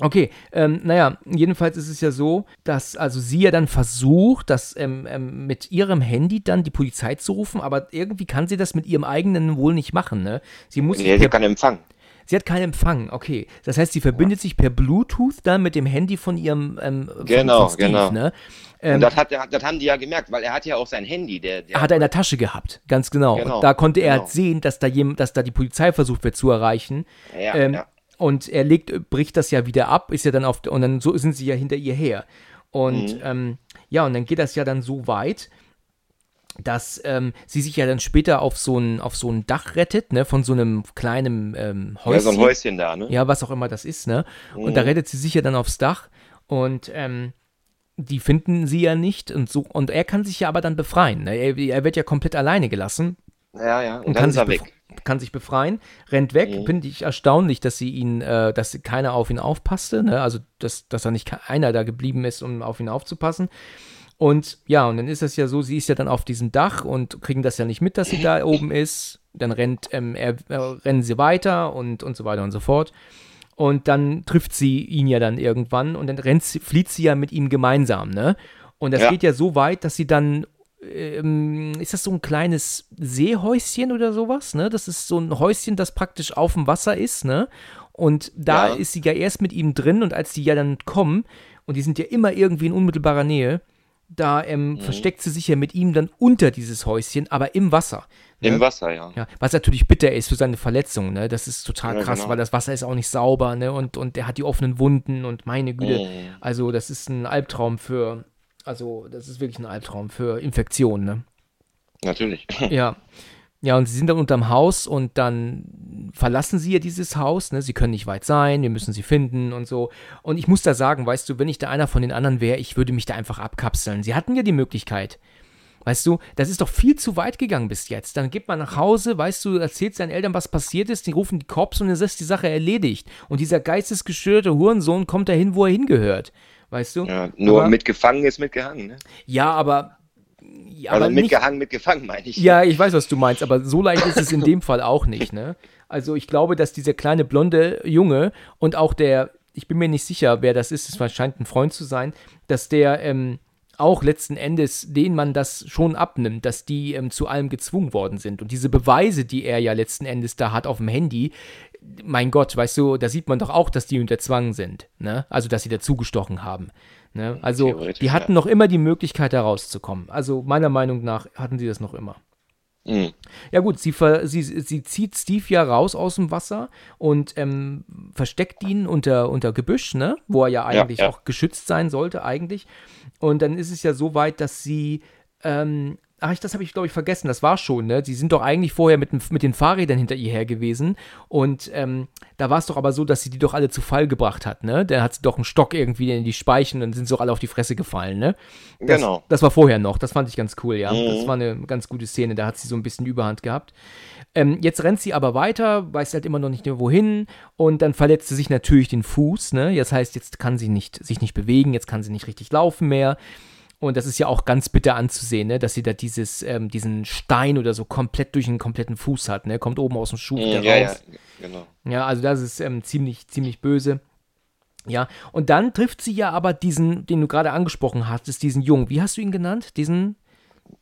okay, ähm, naja, jedenfalls ist es ja so, dass also sie ja dann versucht, das ähm, ähm, mit ihrem Handy dann die Polizei zu rufen, aber irgendwie kann sie das mit ihrem eigenen wohl nicht machen, ne? Sie muss Nee, per der kann Empfang. Sie hat keinen Empfang, okay. Das heißt, sie verbindet sich per Bluetooth dann mit dem Handy von ihrem ähm, Genau, von Steve, genau. ne? Und Ähm, das, hat, das haben die ja gemerkt, weil er hat ja auch sein Handy. Der, der hat er in der Tasche gehabt, ganz genau. Genau, Und da konnte er genau. halt sehen, dass da, jem, dass da die Polizei versucht wird zu erreichen. Ja, ähm, ja. Und er legt, bricht das ja wieder ab, ist ja dann auf, und dann so sind sie ja hinter ihr her. Und Mhm. ähm, ja, und dann geht das ja dann so weit, dass ähm, sie sich ja dann später auf so ein, auf so ein Dach rettet, ne, von so einem kleinen ähm, Häuschen. ja, so ein Häuschen da, ne? Ja, was auch immer das ist, ne? Und Mhm. da rettet sie sich ja dann aufs Dach und ähm, die finden sie ja nicht und so und er kann sich ja aber dann befreien. Ne? Er, er wird ja komplett alleine gelassen Ja, ja. Und, und dann kann ist sich, er weg. Kann sich befreien, rennt weg. Mhm. Finde ich erstaunlich, dass sie ihn, äh, dass keiner auf ihn aufpasste, ne? Also dass, dass da nicht einer da geblieben ist, um auf ihn aufzupassen. Und ja, und dann ist es ja so, sie ist ja dann auf diesem Dach und kriegen das ja nicht mit, dass sie da oben ist. Dann rennt, ähm, er, äh, rennen sie weiter und, und so weiter und so fort. Und dann trifft sie ihn ja dann irgendwann und dann rennt sie, flieht sie ja mit ihm gemeinsam, ne? Und das Ja. geht ja so weit, dass sie dann, ähm, ist das so ein kleines Seehäuschen oder sowas, ne? Das ist so ein Häuschen, das praktisch auf dem Wasser ist, ne? Und da Ja. ist sie ja erst mit ihm drin und als die ja dann kommen, und die sind ja immer irgendwie in unmittelbarer Nähe, da ähm, Mhm. versteckt sie sich ja mit ihm dann unter dieses Häuschen, aber im Wasser. Im ne? Wasser, ja. Ja, was natürlich bitter ist für seine Verletzung, ne? Das ist total Ja, krass, genau. weil das Wasser ist auch nicht sauber, ne? Und, und der hat die offenen Wunden und meine Güte. Mhm. Also, das ist ein Albtraum für, also, das ist wirklich ein Albtraum für Infektionen, ne? Natürlich. Ja. Ja, und sie sind dann unterm Haus und dann verlassen sie ja dieses Haus, ne? Sie können nicht weit sein, wir müssen sie finden und so. Und ich muss da sagen, weißt du, wenn ich da einer von den anderen wäre, ich würde mich da einfach abkapseln. Sie hatten ja die Möglichkeit. Weißt du, das ist doch viel zu weit gegangen bis jetzt. Dann geht man nach Hause, weißt du, erzählt seinen Eltern, was passiert ist, die rufen die Cops und dann ist die Sache erledigt. Und dieser geistesgestörte Hurensohn kommt dahin, wo er hingehört. Weißt du? Ja, nur Aber- mitgefangen ist mitgehangen, ne? Ja, aber. Ja, Also mitgehangen, mitgefangen, meine ich. ja, ich weiß, was du meinst, aber so leicht ist es in dem Fall auch nicht, ne? Also ich glaube, dass dieser kleine blonde Junge und auch der, ich bin mir nicht sicher, wer das ist, es scheint ein Freund zu sein, dass der ähm, auch letzten Endes, den man das schon abnimmt, dass die ähm, zu allem gezwungen worden sind. Und diese Beweise, die er ja letzten Endes da hat auf dem Handy, mein Gott, weißt du, da sieht man doch auch, dass die unter Zwang sind, ne? Also, dass sie dazugestochen haben. Ne? Also, die hatten ja. noch immer die Möglichkeit, da rauszukommen. Also, meiner Meinung nach hatten sie das noch immer. Mhm. Ja gut, sie, ver, sie, sie zieht Steve ja raus aus dem Wasser und ähm, versteckt ihn unter, unter Gebüsch, ne? Wo er ja eigentlich ja. auch geschützt sein sollte, eigentlich. Und dann ist es ja so weit, dass sie, ähm, ach, das habe ich, glaube ich, vergessen, das war schon, ne? Sie sind doch eigentlich vorher mit, mit den Fahrrädern hinter ihr her gewesen. Und ähm, da war es doch aber so, dass sie die doch alle zu Fall gebracht hat, ne? Da hat sie doch einen Stock irgendwie in die Speichen und dann sind sie doch alle auf die Fresse gefallen, ne? Das, Genau. Das war vorher noch, das fand ich ganz cool, ja. Mhm. Das war eine ganz gute Szene, da hat sie so ein bisschen Überhand gehabt. Ähm, jetzt rennt sie aber weiter, weiß halt immer noch nicht mehr wohin und dann verletzt sie sich natürlich den Fuß, ne? Das heißt, jetzt kann sie nicht, sich nicht bewegen, jetzt kann sie nicht richtig laufen mehr. Und das ist ja auch ganz bitter anzusehen, ne? dass sie da dieses, ähm, diesen Stein oder so komplett durch den kompletten Fuß hat, ne? Kommt oben aus dem Schuh wieder Mhm, ja, ja, raus. genau. Ja, also das ist ähm, ziemlich, ziemlich böse. Ja, und dann trifft sie ja aber diesen, den du gerade angesprochen hattest, diesen Jungen. Wie hast du ihn genannt? Diesen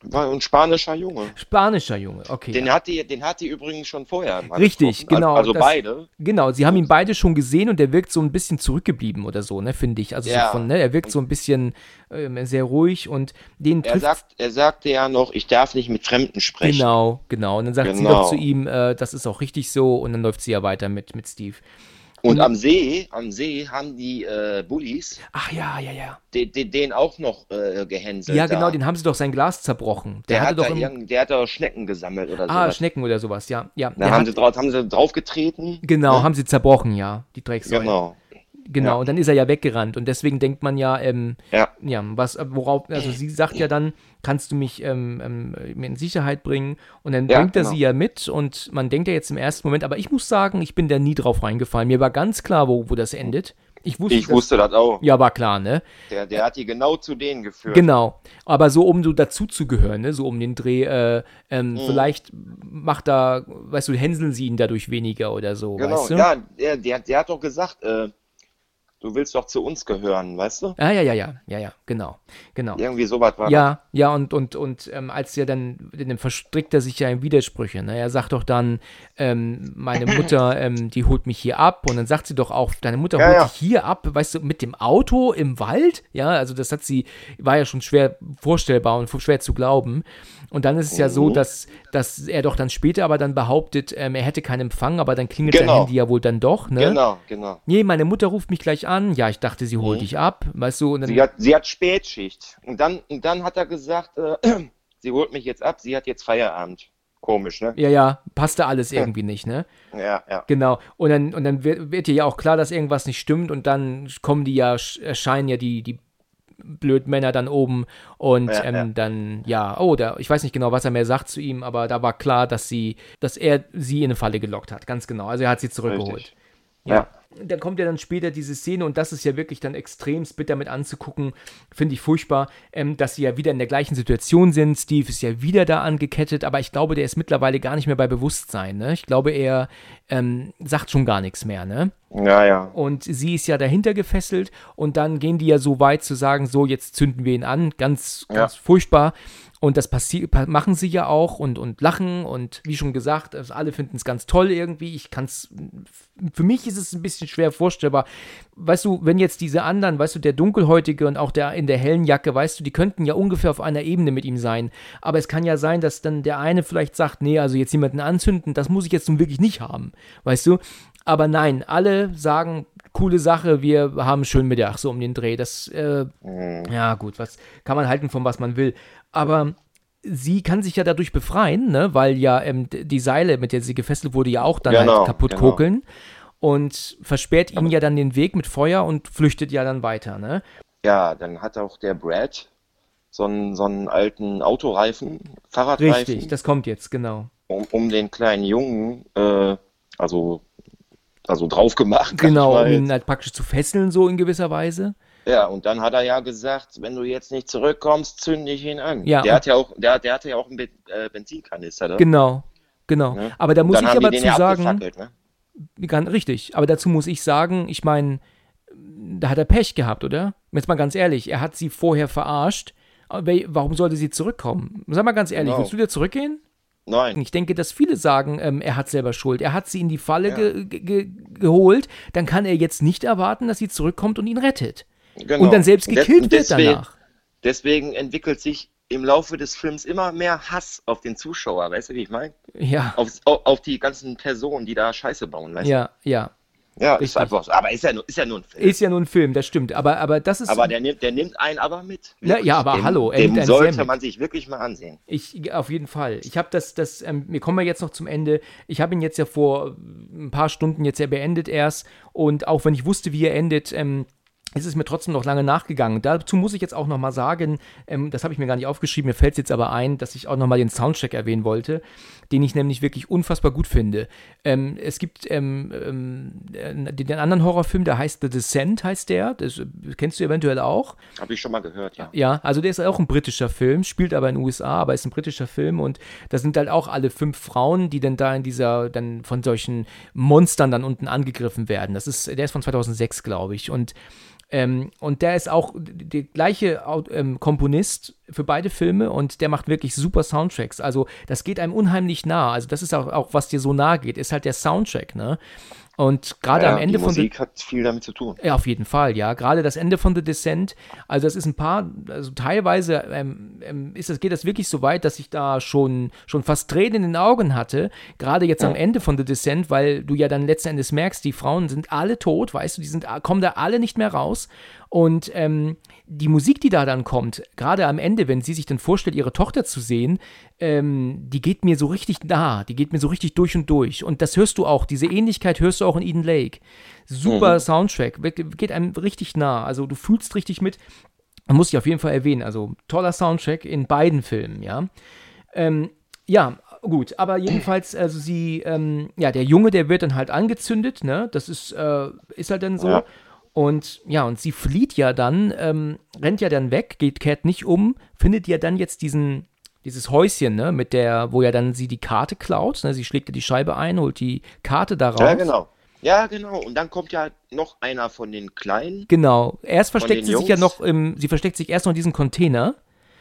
War ein spanischer Junge. spanischer Junge. Okay. Den ja. hat die, den hat die übrigens schon vorher. Richtig, getroffen. genau, Also das- beide. Genau, sie haben ihn beide schon gesehen und der wirkt so ein bisschen zurückgeblieben oder so, ne, finde ich. Also Ja. so von, ne, er wirkt so ein bisschen ähm, sehr ruhig und den Er, sagt, er sagte ja noch, ich darf nicht mit Fremden sprechen. Genau, genau. Und dann sagt sie Genau. doch zu ihm, äh, das ist auch richtig so und dann läuft sie ja weiter mit, mit Steve. Und am See, am See haben die äh, Bullies Ach ja, ja, ja. den, den, den auch noch äh, gehänselt. Ja, genau, da. den haben sie doch sein Glas zerbrochen. Der, der, hatte hat doch da im, der hat da Schnecken gesammelt oder Ah, sowas. Schnecken oder sowas, ja. ja Da haben hat, sie, drauf, haben sie draufgetreten. genau, ne? haben sie zerbrochen, ja, die Drecksau. Genau. Genau, Ja. und dann ist er ja weggerannt. Und deswegen denkt man ja, ähm, Ja. ja, was, worauf, also sie sagt ja dann, kannst du mich ähm, ähm, in Sicherheit bringen? Und dann Ja, bringt er genau. sie ja mit und man denkt ja jetzt im ersten Moment, aber ich muss sagen, ich bin da nie drauf reingefallen. Mir war ganz klar, wo, wo das endet. Ich wusste, Ich wusste das auch. Ja, war klar, ne? Der, der hat die genau zu denen geführt. Genau. Aber so, um so dazuzugehören, ne? So um den Dreh, äh, ähm, Mhm. vielleicht macht da, weißt du, hänseln sie ihn dadurch weniger oder so, Genau, weißt du? ja, der, der, der hat doch gesagt, äh, du willst doch zu uns gehören, weißt du? Ah, ja, ja, ja, ja, ja, genau, genau. Irgendwie sowas war das. Ja, ja, und, und, und ähm, als er dann, dann verstrickt er sich ja in Widersprüche. Ne? Er sagt doch dann, ähm, meine Mutter, ähm, die holt mich hier ab. Und dann sagt sie doch auch, deine Mutter Ja, holt ja. dich hier ab, weißt du, mit dem Auto im Wald? Ja, also das hat sie, war ja schon schwer vorstellbar und schwer zu glauben. Und dann ist es ja Mhm. so, dass, dass er doch dann später aber dann behauptet, ähm, er hätte keinen Empfang, aber dann klingelt sein Genau. Handy ja wohl dann doch, ne? Genau, genau. Nee, meine Mutter ruft mich gleich an. Ja, ich dachte, sie holt dich ab, weißt du, und dann, Mhm. Sie hat, sie hat Spätschicht. Und dann, und dann hat er gesagt, äh, sie holt mich jetzt ab, sie hat jetzt Feierabend. Komisch, ne? ja, ja, passte alles irgendwie nicht, ne? Ja, ja. Genau. Und dann, und dann wird, wird dir ja auch klar, dass irgendwas nicht stimmt und dann kommen die ja, sch- erscheinen ja die, die Blödmänner dann oben und Ja, ähm, ja. dann, ja, oh, da, ich weiß nicht genau, was er mehr sagt zu ihm, aber da war klar, dass sie, dass er sie in eine Falle gelockt hat, ganz genau. Also er hat sie zurückgeholt. Richtig. Ja. Ja. Da kommt ja dann später diese Szene und das ist ja wirklich dann extremst bitter mit anzugucken, finde ich furchtbar, ähm, dass sie ja wieder in der gleichen Situation sind. Steve ist ja wieder da angekettet, aber ich glaube, der ist mittlerweile gar nicht mehr bei Bewusstsein. Ne? Ich glaube, er ähm, sagt schon gar nichts mehr. Ne? Ja, ja. Und sie ist ja dahinter gefesselt und dann gehen die ja so weit zu sagen, so jetzt zünden wir ihn an, ganz, ganz furchtbar. Und das machen sie ja auch und, und lachen und wie schon gesagt, also alle finden es ganz toll irgendwie. Ich kann es, für mich ist es ein bisschen schwer vorstellbar. Weißt du, wenn jetzt diese anderen, weißt du, der Dunkelhäutige und auch der in der hellen Jacke, weißt du, die könnten ja ungefähr auf einer Ebene mit ihm sein. Aber es kann ja sein, dass dann der eine vielleicht sagt, nee, also jetzt jemanden anzünden, das muss ich jetzt nun wirklich nicht haben. Weißt du? Aber nein, alle sagen, coole Sache, wir haben schön Mittag, so um den Dreh. Das, äh, ja gut, was kann man halten von was man will. Aber sie kann sich ja dadurch befreien, ne? weil ja ähm, die Seile, mit der sie gefesselt wurde, ja auch dann Genau, halt kaputt genau. kokeln. Und versperrt ihnen ja dann den Weg mit Feuer und flüchtet ja dann weiter, ne? Ja, dann hat auch der Brad so einen, so einen alten Autoreifen, Fahrradreifen, Richtig, das kommt jetzt, genau. um, um den kleinen Jungen, äh, also, also drauf gemacht. Genau, um ihn halt praktisch zu fesseln, so in gewisser Weise. Ja, und dann hat er ja gesagt, wenn du jetzt nicht zurückkommst, zünde ich ihn an. Ja, der hat ja auch, der, der hatte ja auch einen Be äh, Benzinkanister da. Genau, genau. Ne? Aber da muss ich aber zu sagen, ne? Ganz richtig. Aber dazu muss ich sagen, ich meine, da hat er Pech gehabt, oder? Jetzt mal ganz ehrlich, er hat sie vorher verarscht. Warum sollte sie zurückkommen? Sag mal ganz ehrlich, Genau. willst du wieder zurückgehen? Nein. Ich denke, dass viele sagen, ähm, er hat selber Schuld. Er hat sie in die Falle Ja. ge ge geholt. Dann kann er jetzt nicht erwarten, dass sie zurückkommt und ihn rettet. Genau. Und dann selbst gekillt wird deswegen, danach. Deswegen entwickelt sich im Laufe des Films immer mehr Hass auf den Zuschauer, weißt du, wie ich meine? Ja, Auf, auf, auf die ganzen Personen, die da Scheiße bauen, weißt ja, ja. du? Ja, richtig. ist einfach so. Aber ist ja nur, ist ja nur ein Film. Ist ja nur ein Film, das stimmt. Aber, aber das ist. aber der nimmt, der nimmt einen aber mit. Ja, ja, aber dem, hallo, er Dem nimmt einen sehr sollte man sich wirklich mal ansehen. Ich, auf jeden Fall. Ich habe das, das, ähm, wir kommen ja jetzt noch zum Ende. Ich habe ihn jetzt ja vor ein paar Stunden jetzt ja beendet erst. Und auch wenn ich wusste, wie er endet, ähm, ist es mir trotzdem noch lange nachgegangen. Dazu muss ich jetzt auch noch mal sagen, ähm, das habe ich mir gar nicht aufgeschrieben, mir fällt es jetzt aber ein, dass ich auch noch mal den Soundtrack erwähnen wollte, den ich nämlich wirklich unfassbar gut finde. Ähm, es gibt ähm, ähm, äh, den anderen Horrorfilm, der heißt The Descent, heißt der. Das äh, kennst du eventuell auch. Habe ich schon mal gehört, ja. Ja, also der ist auch ein britischer Film, spielt aber in den USA, aber ist ein britischer Film und da sind halt auch alle fünf Frauen, die dann da in dieser, dann von solchen Monstern dann unten angegriffen werden. Das ist, der ist von 2006, glaube ich. Und, ähm, und der ist auch der gleiche ähm, Komponist für beide Filme und der macht wirklich super Soundtracks. Also das geht einem unheimlich nah. Also das ist auch, auch was dir so nahe geht, ist halt der Soundtrack, ne? Und gerade ja, am Ende die von The Musik hat viel damit zu tun. ja, auf jeden Fall, ja. Gerade das Ende von The Descent, also das ist ein paar, also teilweise ähm, ähm, ist das, geht das wirklich so weit, dass ich da schon, schon fast Tränen in den Augen hatte. Gerade jetzt am Ende von The Descent, weil du ja dann letzten Endes merkst, die Frauen sind alle tot, weißt du, die sind, kommen da alle nicht mehr raus. Und ähm, die Musik, die da dann kommt, gerade am Ende, wenn sie sich dann vorstellt, ihre Tochter zu sehen, ähm, die geht mir so richtig nah, die geht mir so richtig durch und durch. Und das hörst du auch, diese Ähnlichkeit hörst du auch in Eden Lake. Super mhm. Soundtrack, geht einem richtig nah. Also du fühlst richtig mit. Muss ich auf jeden Fall erwähnen. Also toller Soundtrack in beiden Filmen, ja. Ähm, ja, gut, aber jedenfalls, also sie, ähm, ja, der Junge, der wird dann halt angezündet, ne? Das ist, äh, ist halt dann so. Ja. Und ja, und sie flieht ja dann, ähm, rennt ja dann weg, geht, kehrt nicht um, findet ja dann jetzt diesen, dieses Häuschen, ne, mit der, wo ja dann sie die Karte klaut, ne? Sie schlägt ja die Scheibe ein, holt die Karte daraus. Ja, genau. Ja, genau. Und dann kommt ja noch einer von den Kleinen. Genau. Erst versteckt sie Jungs. sich ja noch im, sie versteckt sich erst noch in diesem Container.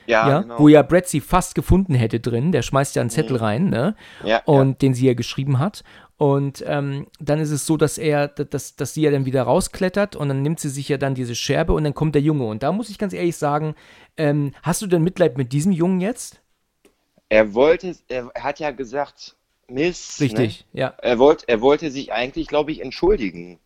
Ja, ja genau. wo ja Brett sie fast gefunden hätte drin. Der schmeißt ja einen Zettel mhm. rein, ne? Ja, und ja. den sie ja geschrieben hat. Und ähm, dann ist es so, dass er, dass, dass sie ja dann wieder rausklettert und dann nimmt sie sich ja dann diese Scherbe und dann kommt der Junge. Und da muss ich ganz ehrlich sagen, ähm, hast du denn Mitleid mit diesem Jungen jetzt? Er wollte, er hat ja gesagt, Miss. Richtig, ne? ja. Er, wollt, er wollte sich eigentlich, glaube ich, entschuldigen.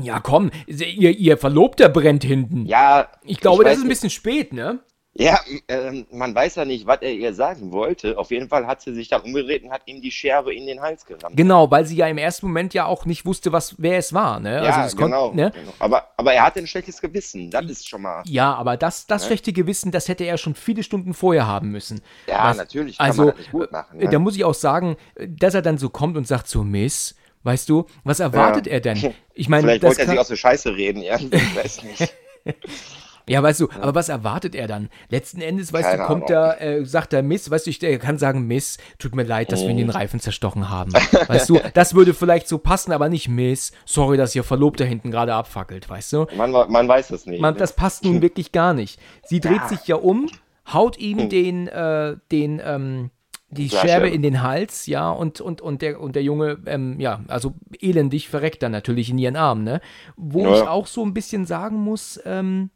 Ja, komm, ihr, ihr Verlobter brennt hinten. Ja. Ich glaube, ich das ist ein bisschen spät, ne? Ja, äh, man weiß ja nicht, was er ihr sagen wollte. Auf jeden Fall hat sie sich dann umgedreht und hat ihm die Scherbe in den Hals gerammt. Genau, weil sie ja im ersten Moment ja auch nicht wusste, was, wer es war. Ne? Ja, also genau, ne? genau. Aber, aber er hatte ein schlechtes Gewissen, das ist schon mal. Ja, aber das, das ne? schlechte Gewissen, das hätte er schon viele Stunden vorher haben müssen. Ja, was, natürlich, kann also, man das nicht gut machen. Ne? Da muss ich auch sagen, dass er dann so kommt und sagt so, Miss, Weißt du, was erwartet ja. er denn? Ich meine, vielleicht wollte er sich aus der Scheiße reden, ja, ich weiß nicht. Ja, weißt du, ja. aber was erwartet er dann? Letzten Endes, weißt Keine du, kommt er, äh, sagt er Miss, weißt du, ich, er kann sagen Miss, tut mir leid, dass oh. wir ihn den Reifen zerstochen haben. weißt du, das würde vielleicht so passen, aber nicht Miss, sorry, dass ihr Verlobter hinten gerade abfackelt, weißt du? Man, man weiß das nicht. Man, ne? das passt nun wirklich gar nicht. Sie dreht ja. sich ja um, haut ihm hm. den, äh, den, ähm, die Scherbe, Scherbe in den Hals, ja, und, und, und, der, und der Junge, ähm, ja, also elendig verreckt dann natürlich in ihren Armen, ne? Wo ja. ich auch so ein bisschen sagen muss, ähm,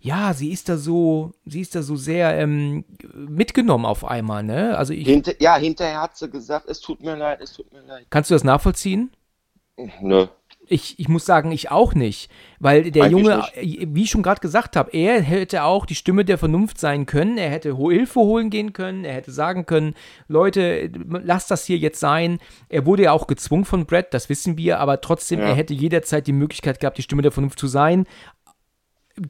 ja, sie ist da so, sie ist da so sehr ähm, mitgenommen auf einmal, ne? Also ich. Hinter, ja, hinterher hat sie gesagt, es tut mir leid, es tut mir leid. Kannst du das nachvollziehen? Nö. Ich, ich muss sagen, ich auch nicht. Weil der Eigentlich Junge, nicht. wie ich schon gerade gesagt habe, er hätte auch die Stimme der Vernunft sein können. Er hätte Hilfe holen gehen können. Er hätte sagen können, Leute, lasst das hier jetzt sein. Er wurde ja auch gezwungen von Brett, das wissen wir. Aber trotzdem, ja. er hätte jederzeit die Möglichkeit gehabt, die Stimme der Vernunft zu sein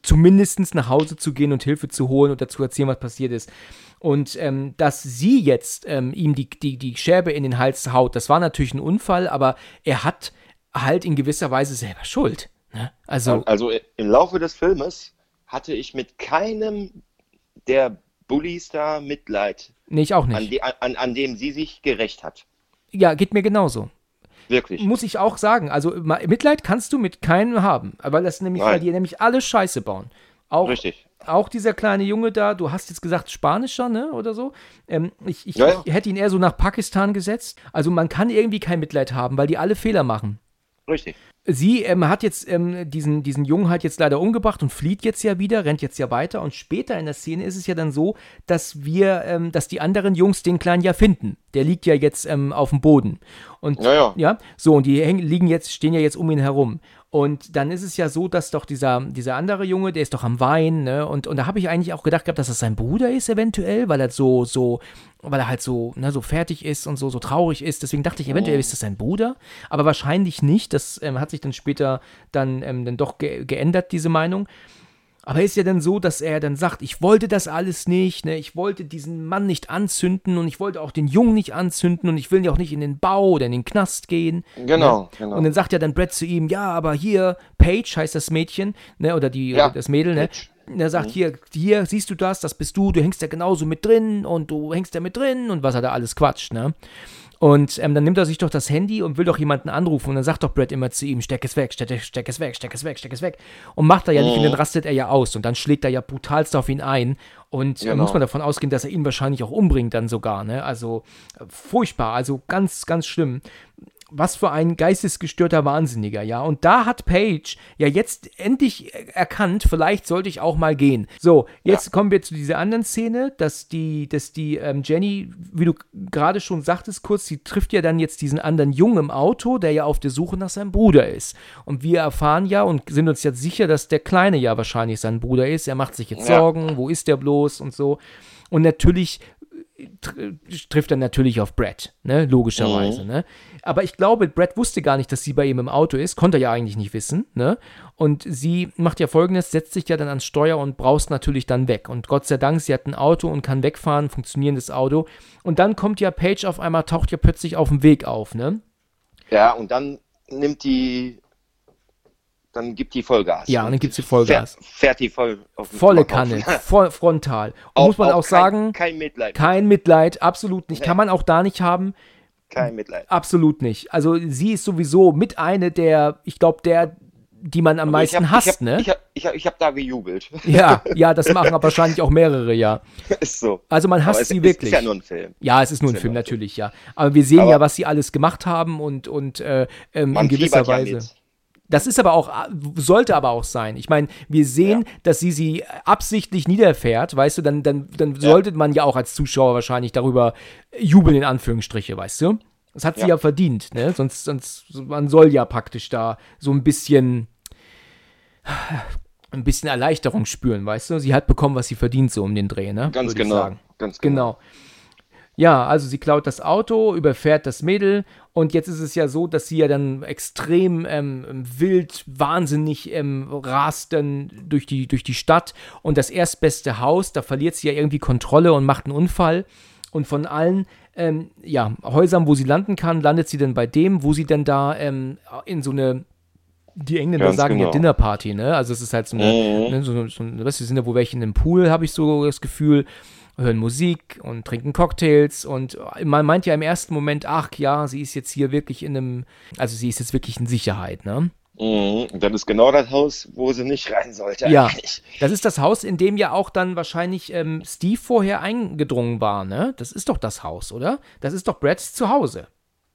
zumindest nach Hause zu gehen und Hilfe zu holen und dazu erzählen, was passiert ist. Und ähm, dass sie jetzt ähm, ihm die, die, die Scherbe in den Hals haut, das war natürlich ein Unfall, aber er hat halt in gewisser Weise selber Schuld. Ne? Also, also im Laufe des Filmes hatte ich mit keinem der Bullies da Mitleid. Nee, ich auch nicht. An, die, an, an dem sie sich gerecht hat. Ja, geht mir genauso. Wirklich. Muss ich auch sagen. Also Mitleid kannst du mit keinem haben, weil das nämlich, weil die nämlich alle Scheiße bauen. Auch, Richtig. Auch dieser kleine Junge da, du hast jetzt gesagt Spanischer, ne, oder so. Ähm, ich, ich, ja, ja. ich hätte ihn eher so nach Pakistan gesetzt. Also man kann irgendwie kein Mitleid haben, weil die alle Fehler machen. Richtig. Sie ähm, hat jetzt ähm, diesen, diesen Jungen halt jetzt leider umgebracht und flieht jetzt ja wieder, rennt jetzt ja weiter. Und später in der Szene ist es ja dann so, dass wir, ähm, dass die anderen Jungs den Kleinen ja finden. Der liegt ja jetzt ähm, auf dem Boden. Und ja, ja. ja, so, und die liegen jetzt, stehen ja jetzt um ihn herum. Und dann ist es ja so, dass doch dieser, dieser andere Junge, der ist doch am Wein, ne? Und, und da habe ich eigentlich auch gedacht gehabt, dass das sein Bruder ist, eventuell, weil er so, so, weil er halt so, ne, so fertig ist und so, so traurig ist. Deswegen dachte ich, eventuell oh. ist das sein Bruder, aber wahrscheinlich nicht. Das ähm, hat sich dann später dann, ähm, dann doch ge geändert, diese Meinung. Aber ist ja dann so, dass er dann sagt, ich wollte das alles nicht, ne? ich wollte diesen Mann nicht anzünden und ich wollte auch den Jungen nicht anzünden und ich will ja auch nicht in den Bau oder in den Knast gehen. Genau, ne? genau. Und dann sagt ja dann Brett zu ihm, ja, aber hier, Paige heißt das Mädchen, ne? oder die, ja. das Mädel, ne? Und er sagt, mhm. hier, hier, siehst du das, das bist du, du hängst ja genauso mit drin und du hängst ja mit drin und was er da alles quatscht, ne? Und ähm, dann nimmt er sich doch das Handy und will doch jemanden anrufen. Und dann sagt doch Brad immer zu ihm, steck es weg, steck, steck es weg, steck es weg, steck es weg. Und macht er ja nicht und dann mhm. rastet er ja aus. Und dann schlägt er ja brutalst auf ihn ein. Und äh, genau. muss man davon ausgehen, dass er ihn wahrscheinlich auch umbringt dann sogar. Ne? Also furchtbar, also ganz, ganz schlimm. Was für ein geistesgestörter Wahnsinniger, ja. Und da hat Paige ja jetzt endlich erkannt, vielleicht sollte ich auch mal gehen. So, jetzt ja. kommen wir zu dieser anderen Szene, dass die, dass die ähm, Jenny, wie du gerade schon sagtest, kurz, sie trifft ja dann jetzt diesen anderen Jungen im Auto, der ja auf der Suche nach seinem Bruder ist. Und wir erfahren ja und sind uns jetzt sicher, dass der Kleine ja wahrscheinlich sein Bruder ist. Er macht sich jetzt ja. Sorgen, wo ist der bloß und so. Und natürlich trifft er natürlich auf Brad, ne? Logischerweise, mhm. ne? Aber ich glaube, Brad wusste gar nicht, dass sie bei ihm im Auto ist, konnte er ja eigentlich nicht wissen, ne? Und sie macht ja folgendes, setzt sich ja dann ans Steuer und braust natürlich dann weg. Und Gott sei Dank, sie hat ein Auto und kann wegfahren, funktionierendes Auto. Und dann kommt ja Paige auf einmal, taucht ja plötzlich auf dem Weg auf, ne? Ja, und dann nimmt die dann gibt die Vollgas. Ja, dann gibt sie Vollgas. Fährt, fährt die voll auf Volle Kanne, voll, frontal. Auch, muss man auch, auch kein, sagen, kein Mitleid. Kein Mitleid, absolut nicht. Kann man auch da nicht haben. Kein Mitleid. Absolut nicht. Also sie ist sowieso mit eine der, ich glaube, der, die man am aber meisten hab, hasst, ich hab, ne? Ich habe ich hab, ich hab da gejubelt. Ja, ja, das machen aber wahrscheinlich auch mehrere, ja. Ist so. Also man hasst es, sie wirklich. Ist ja nur ein Film. Ja, es ist nur ein Film, natürlich, ja. Aber wir sehen aber ja, was sie alles gemacht haben und, und äh, ähm, in gewisser Weise. Ja das ist aber auch, sollte aber auch sein. Ich meine, wir sehen, ja. dass sie sie absichtlich niederfährt, weißt du, dann, dann, dann ja. sollte man ja auch als Zuschauer wahrscheinlich darüber jubeln, in Anführungsstriche, weißt du? Das hat sie ja, ja verdient, ne? Sonst, sonst, man soll ja praktisch da so ein bisschen, ein bisschen Erleichterung spüren, weißt du? Sie hat bekommen, was sie verdient, so um den Dreh, ne? Ganz genau. Ganz genau. genau. Ja, also sie klaut das Auto, überfährt das Mädel und jetzt ist es ja so, dass sie ja dann extrem ähm, wild, wahnsinnig ähm, rast dann durch die, durch die Stadt und das erstbeste Haus, da verliert sie ja irgendwie Kontrolle und macht einen Unfall. Und von allen ähm, ja, Häusern, wo sie landen kann, landet sie dann bei dem, wo sie dann da ähm, in so eine die Engländer Ganz sagen genau. ja Dinnerparty, ne? Also es ist halt so eine, mhm. ne, so, so, weißt du, sind da wohl welche in einem Pool, habe ich so das Gefühl hören Musik und trinken Cocktails und man meint ja im ersten Moment, ach ja, sie ist jetzt hier wirklich in einem, also sie ist jetzt wirklich in Sicherheit, ne? Mhm, das ist genau das Haus, wo sie nicht rein sollte. Ja, eigentlich. das ist das Haus, in dem ja auch dann wahrscheinlich ähm, Steve vorher eingedrungen war, ne? Das ist doch das Haus, oder? Das ist doch Brads Zuhause.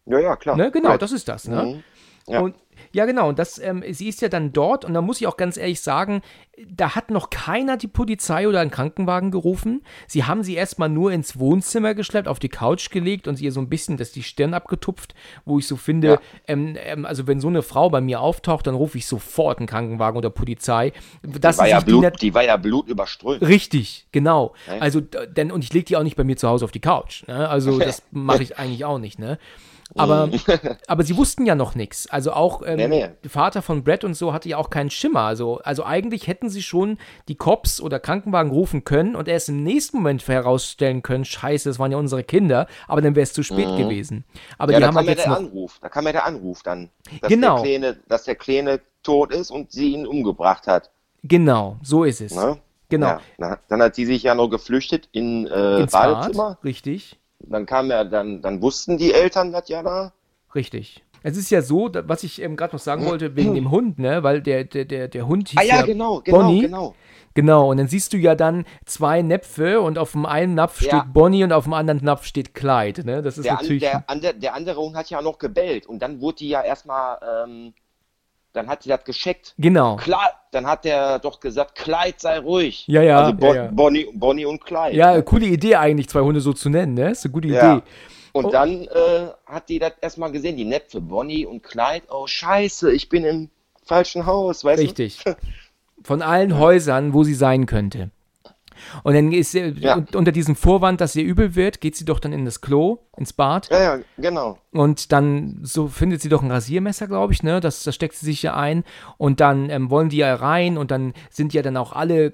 Ja, ja, klar. Ne? Genau, Brad. das ist das, ne? Mhm. Ja. Und ja, genau. Und das, ähm, sie ist ja dann dort und da muss ich auch ganz ehrlich sagen, da hat noch keiner die Polizei oder einen Krankenwagen gerufen. Sie haben sie erstmal nur ins Wohnzimmer geschleppt, auf die Couch gelegt und sie ihr so ein bisschen das die Stirn abgetupft, wo ich so finde, ja. ähm, ähm, also wenn so eine Frau bei mir auftaucht, dann rufe ich sofort einen Krankenwagen oder Polizei. Die war, ja Blut, die, die war ja blutüberströmt. Richtig, genau. Ja. Also, denn, und ich lege die auch nicht bei mir zu Hause auf die Couch. Ne? Also das mache ich eigentlich auch nicht, ne? Aber, mhm. aber sie wussten ja noch nichts. Also auch ähm, nee, nee. der Vater von Brett und so hatte ja auch keinen Schimmer. Also, also eigentlich hätten sie schon die Cops oder Krankenwagen rufen können und erst im nächsten Moment herausstellen können, scheiße, das waren ja unsere Kinder, aber dann wäre es zu spät mhm. gewesen. Aber ja, die haben halt jetzt der noch Anruf. Da kam ja der Anruf dann, dass, genau. der Kleine, dass der Kleine tot ist und sie ihn umgebracht hat. Genau, so ist es. Ne? Genau. Ja, dann hat sie sich ja noch geflüchtet in äh, Ins Badezimmer. Bad, richtig. Dann kam ja, dann, dann wussten die Eltern das ja da. Richtig. Es ist ja so, was ich eben gerade noch sagen wollte, wegen dem Hund, ne? Weil der, der, der, der Hund hieß ah, ja, ja genau, genau, Bonnie. genau. Genau, und dann siehst du ja dann zwei Näpfe und auf dem einen Napf ja. steht Bonnie und auf dem anderen Napf steht Clyde. Ne? Das ist der, natürlich. An, der, andere, der andere Hund hat ja noch gebellt und dann wurde die ja erstmal, ähm, dann hat sie das gescheckt. Genau. Klar, dann hat der doch gesagt, Clyde sei ruhig. Ja, ja. Also Bo ja, ja. Bonnie, Bonnie und Clyde. Ja, coole Idee eigentlich, zwei Hunde so zu nennen, ne? Ist eine gute Idee. Ja. Und oh. dann äh, hat die das erstmal gesehen, die Näpfe, Bonnie und Clyde. Oh, scheiße, ich bin im falschen Haus, weißt Richtig. du? Richtig. Von allen Häusern, wo sie sein könnte. Und dann ist sie, ja. unter diesem Vorwand, dass ihr übel wird, geht sie doch dann in das Klo, ins Bad. Ja, ja, genau. Und dann so findet sie doch ein Rasiermesser, glaube ich, ne? Das, das steckt sie sich ja ein. Und dann ähm, wollen die ja rein und dann sind ja dann auch alle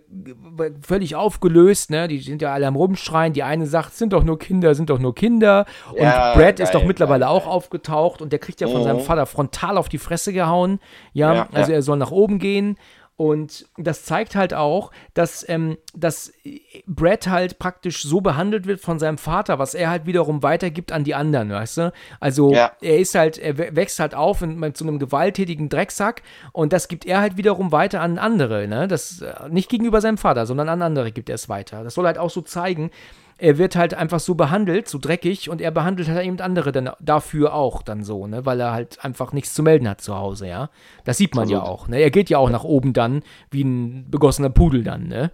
völlig aufgelöst, ne? Die sind ja alle am Rumschreien. Die eine sagt, sind doch nur Kinder, sind doch nur Kinder. Und ja, Brad geil, ist doch mittlerweile geil, auch aufgetaucht und der kriegt ja von mhm. seinem Vater frontal auf die Fresse gehauen. Ja, ja also er soll nach oben gehen. Und das zeigt halt auch, dass, ähm, dass Brad halt praktisch so behandelt wird von seinem Vater, was er halt wiederum weitergibt an die anderen, weißt du? Also ja. er ist halt, er wächst halt auf in, so einem gewalttätigen Drecksack und das gibt er halt wiederum weiter an andere, ne? Das äh, nicht gegenüber seinem Vater, sondern an andere gibt er es weiter. Das soll halt auch so zeigen, er wird halt einfach so behandelt, so dreckig, und er behandelt halt eben andere dann dafür auch dann so, ne, weil er halt einfach nichts zu melden hat zu Hause, ja. Das sieht man ja auch, ne. Er geht ja auch nach oben dann, wie ein begossener Pudel dann, ne.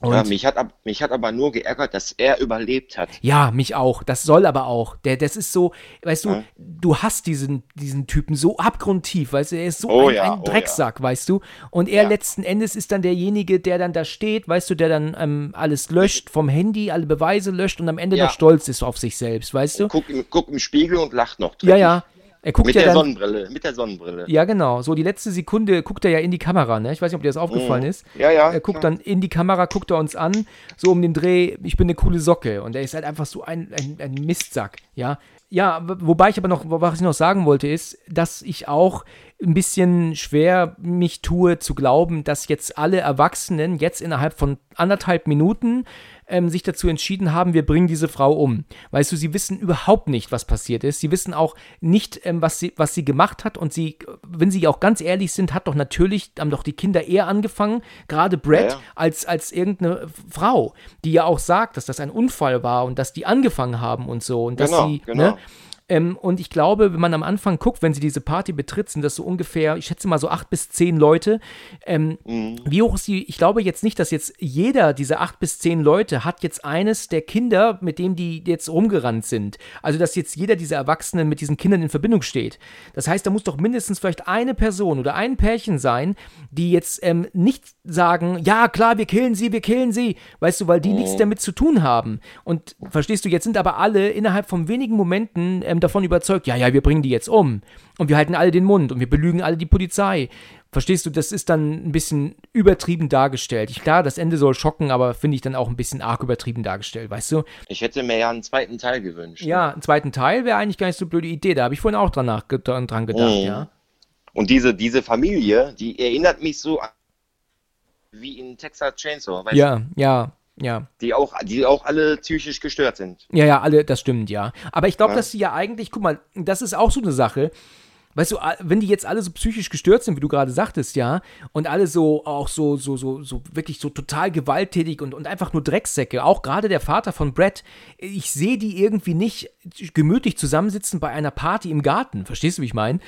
Und ja, mich hat, mich hat aber nur geärgert, dass er überlebt hat. Ja, mich auch. Das soll aber auch. Der, das ist so, weißt du, ja. du hast diesen, diesen Typen so abgrundtief, weißt du, er ist so oh, ein, ja, ein, Drecksack, oh, ja. weißt du. Und er letzten Endes ist dann derjenige, der dann da steht, weißt du, der dann ähm, alles löscht vom Handy, alle Beweise löscht und am Ende noch stolz ist auf sich selbst, weißt du. Guck im, guck im Spiegel und lacht noch. Dreckig. Ja, ja. Er guckt mit ja der dann, Sonnenbrille, mit der Sonnenbrille. Ja, genau. So die letzte Sekunde guckt er ja in die Kamera, ne? Ich weiß nicht, ob dir das aufgefallen Mhm. ist. Ja, ja. Er guckt klar. dann in die Kamera, guckt er uns an, so um den Dreh, ich bin eine coole Socke. Und er ist halt einfach so ein, ein, ein Mistsack, ja. Ja, wobei ich aber noch, was ich noch sagen wollte, ist, dass ich auch ein bisschen schwer mich tue zu glauben, dass jetzt alle Erwachsenen jetzt innerhalb von anderthalb Minuten ähm, sich dazu entschieden haben, wir bringen diese Frau um. Weißt du, sie wissen überhaupt nicht, was passiert ist. Sie wissen auch nicht, ähm, was, sie, was sie gemacht hat. Und sie, wenn sie auch ganz ehrlich sind, hat doch natürlich, haben doch die Kinder eher angefangen, gerade Brad, Ja, ja. als, als irgendeine Frau, die ja auch sagt, dass das ein Unfall war und dass die angefangen haben und so. Und dass Genau, sie, genau. ne? Ähm, und ich glaube, wenn man am Anfang guckt, wenn sie diese Party betritt, sind das so ungefähr, ich schätze mal so acht bis zehn Leute. Ähm, Wie hoch ist die? Ich glaube jetzt nicht, dass jetzt jeder dieser acht bis zehn Leute hat jetzt eines der Kinder, mit dem die jetzt rumgerannt sind. Also, dass jetzt jeder dieser Erwachsenen mit diesen Kindern in Verbindung steht. Das heißt, da muss doch mindestens vielleicht eine Person oder ein Pärchen sein, die jetzt ähm, nicht sagen, ja klar, wir killen sie, wir killen sie, weißt du, weil die nichts damit zu tun haben. Und verstehst du, jetzt sind aber alle innerhalb von wenigen Momenten ähm, davon überzeugt, ja, ja, wir bringen die jetzt um. Und wir halten alle den Mund und wir belügen alle die Polizei. Verstehst du, das ist dann ein bisschen übertrieben dargestellt. Ich, klar, das Ende soll schocken, aber finde ich dann auch ein bisschen arg übertrieben dargestellt, weißt du? Ich hätte mir ja einen zweiten Teil gewünscht. Ja, einen zweiten Teil wäre eigentlich gar nicht so eine blöde Idee. Da habe ich vorhin auch dran, nach, dran dran gedacht, Mhm. ja. Und diese, diese Familie, die erinnert mich so an, wie in Texas Chainsaw, weißt Ja, ja, ja. die auch, die auch alle psychisch gestört sind. Ja, ja, alle, das stimmt, ja. Aber ich glaube, Ja. dass sie ja eigentlich, guck mal, das ist auch so eine Sache. Weißt du, wenn die jetzt alle so psychisch gestört sind, wie du gerade sagtest, ja, und alle so auch so, so, so, so wirklich so total gewalttätig und, und einfach nur Drecksäcke, auch gerade der Vater von Brett, ich sehe die irgendwie nicht gemütlich zusammensitzen bei einer Party im Garten. Verstehst du, wie ich meine?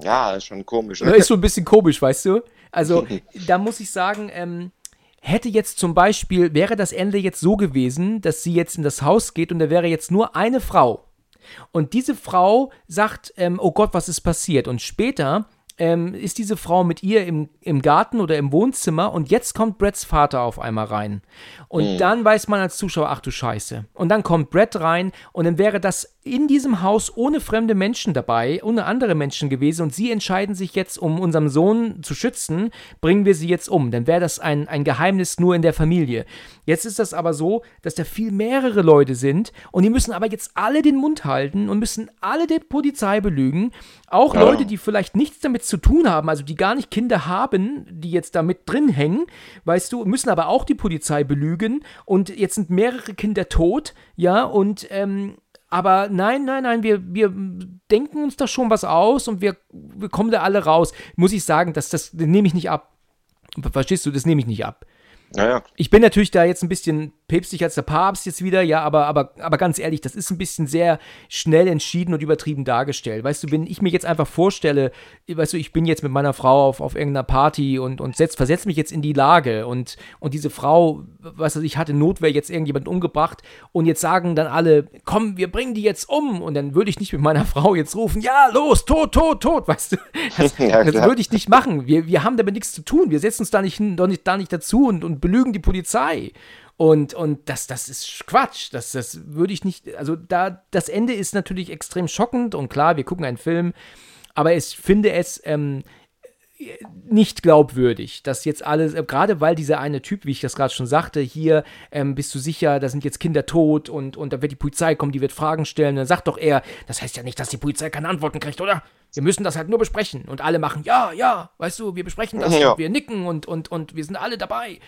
Ja, ist schon komisch. Ja, ist so ein bisschen komisch, weißt du? Also, da muss ich sagen, ähm, hätte jetzt zum Beispiel, wäre das Ende jetzt so gewesen, dass sie jetzt in das Haus geht und da wäre jetzt nur eine Frau. Und diese Frau sagt, ähm, oh Gott, was ist passiert? Und später ähm, ist diese Frau mit ihr im, im Garten oder im Wohnzimmer und jetzt kommt Bretts Vater auf einmal rein. Und dann weiß man als Zuschauer, ach du Scheiße. Und dann kommt Brett rein und dann wäre das in diesem Haus ohne fremde Menschen dabei, ohne andere Menschen gewesen und sie entscheiden sich jetzt, um unseren Sohn zu schützen, bringen wir sie jetzt um. Dann wäre das ein, ein Geheimnis nur in der Familie. Jetzt ist das aber so, dass da viel mehrere Leute sind und die müssen aber jetzt alle den Mund halten und müssen alle die Polizei belügen. Auch Ja. Leute, die vielleicht nichts damit zu tun haben, also die gar nicht Kinder haben, die jetzt da mit drin hängen, weißt du, müssen aber auch die Polizei belügen und jetzt sind mehrere Kinder tot, ja, und ähm, aber nein, nein, nein, wir, wir denken uns da schon was aus und wir, wir kommen da alle raus. Muss ich sagen, das, das nehme ich nicht ab. Verstehst du, das nehme ich nicht ab. Naja, Ich bin natürlich da jetzt ein bisschen päpstlich als der Papst jetzt wieder, ja, aber, aber, aber ganz ehrlich, das ist ein bisschen sehr schnell entschieden und übertrieben dargestellt. Weißt du, wenn ich mir jetzt einfach vorstelle, weißt du, ich bin jetzt mit meiner Frau auf, auf irgendeiner Party und, und setz, versetze mich jetzt in die Lage und, und diese Frau, weißt du, ich hatte Notwehr jetzt irgendjemand umgebracht und jetzt sagen dann alle, komm, wir bringen die jetzt um und dann würde ich nicht mit meiner Frau jetzt rufen, ja, los, tot, tot, tot, weißt du, das, Ja, das würde ich nicht machen. Wir, wir haben damit nichts zu tun. Wir setzen uns da nicht, hin- nicht, da nicht dazu und, und belügen die Polizei. Und, und das, das ist Quatsch. Das, das würde ich nicht. Also, da, das Ende ist natürlich extrem schockend und klar, wir gucken einen Film, aber ich finde es ähm, nicht glaubwürdig, dass jetzt alles, äh, gerade weil dieser eine Typ, wie ich das gerade schon sagte, hier, ähm, bist du sicher, da sind jetzt Kinder tot und, und da wird die Polizei kommen, die wird Fragen stellen. dann sagt doch er, das heißt ja nicht, dass die Polizei keine Antworten kriegt, oder? Wir müssen das halt nur besprechen. Und alle machen, ja, ja, weißt du, wir besprechen das Ja. und wir nicken und, und, und wir sind alle dabei.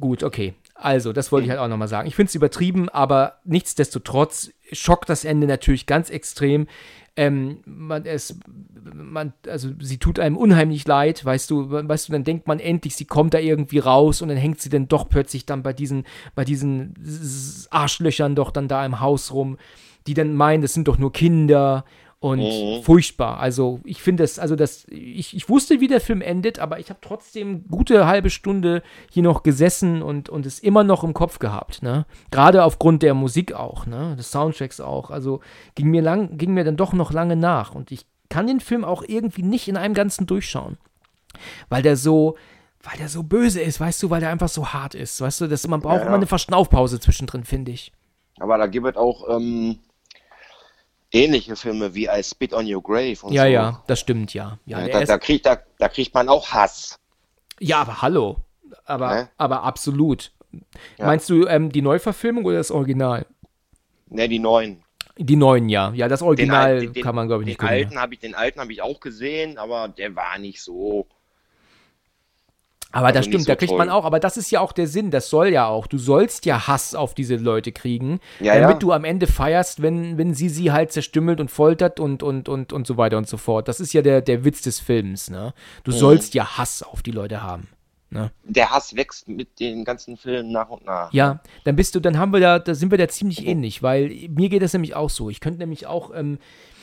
Gut, okay. Also, das wollte ich halt auch nochmal sagen. Ich finde es übertrieben, aber nichtsdestotrotz schockt das Ende natürlich ganz extrem. Ähm, man, es, man, also sie tut einem unheimlich leid, weißt du, weißt du, dann denkt man endlich, sie kommt da irgendwie raus und dann hängt sie dann doch plötzlich dann bei diesen, bei diesen Arschlöchern doch dann da im Haus rum, die dann meinen, das sind doch nur Kinder und mhm. furchtbar. Also ich finde es, also das, ich, ich wusste, wie der Film endet, aber ich habe trotzdem gute halbe Stunde hier noch gesessen und, und es immer noch im Kopf gehabt, ne? Gerade aufgrund der Musik auch, ne? Des Soundtracks auch. Also ging mir lang, ging mir dann doch noch lange nach. Und ich kann den Film auch irgendwie nicht in einem Ganzen durchschauen. Weil der so, weil der so böse ist, weißt du, weil der einfach so hart ist, weißt du, dass man braucht ja, ja. immer eine Verschnaufpause zwischendrin, finde ich. Aber da gibt es auch ähm, ähnliche Filme wie I Spit on Your Grave und ja, so. Ja, ja, das stimmt, ja. ja, ja da, da, kriegt, da, da, kriegt man auch Hass. Ja, aber hallo. Aber, ne? aber absolut. Ja. Meinst du ähm, die Neuverfilmung oder das Original? Ne, die neuen. Die neuen, ja. Ja, das Original den, den, kann man, glaube ich, nicht den alten ich, Den alten habe ich auch gesehen, aber der war nicht so aber also das stimmt, so da kriegt toll. man auch, aber das ist ja auch der Sinn, das soll ja auch. Du sollst ja Hass auf diese Leute kriegen, ja, damit ja. du am Ende feierst, wenn, wenn sie sie halt zerstümmelt und foltert und, und, und, und so weiter und so fort. Das ist ja der, der Witz des Films, ne? Du mhm. sollst ja Hass auf die Leute haben. Ne? Der Hass wächst mit den ganzen Filmen nach und nach. Ja, dann bist du, dann haben wir da, da sind wir da ziemlich mhm. ähnlich, weil mir geht das nämlich auch so. Ich könnte nämlich auch, ähm,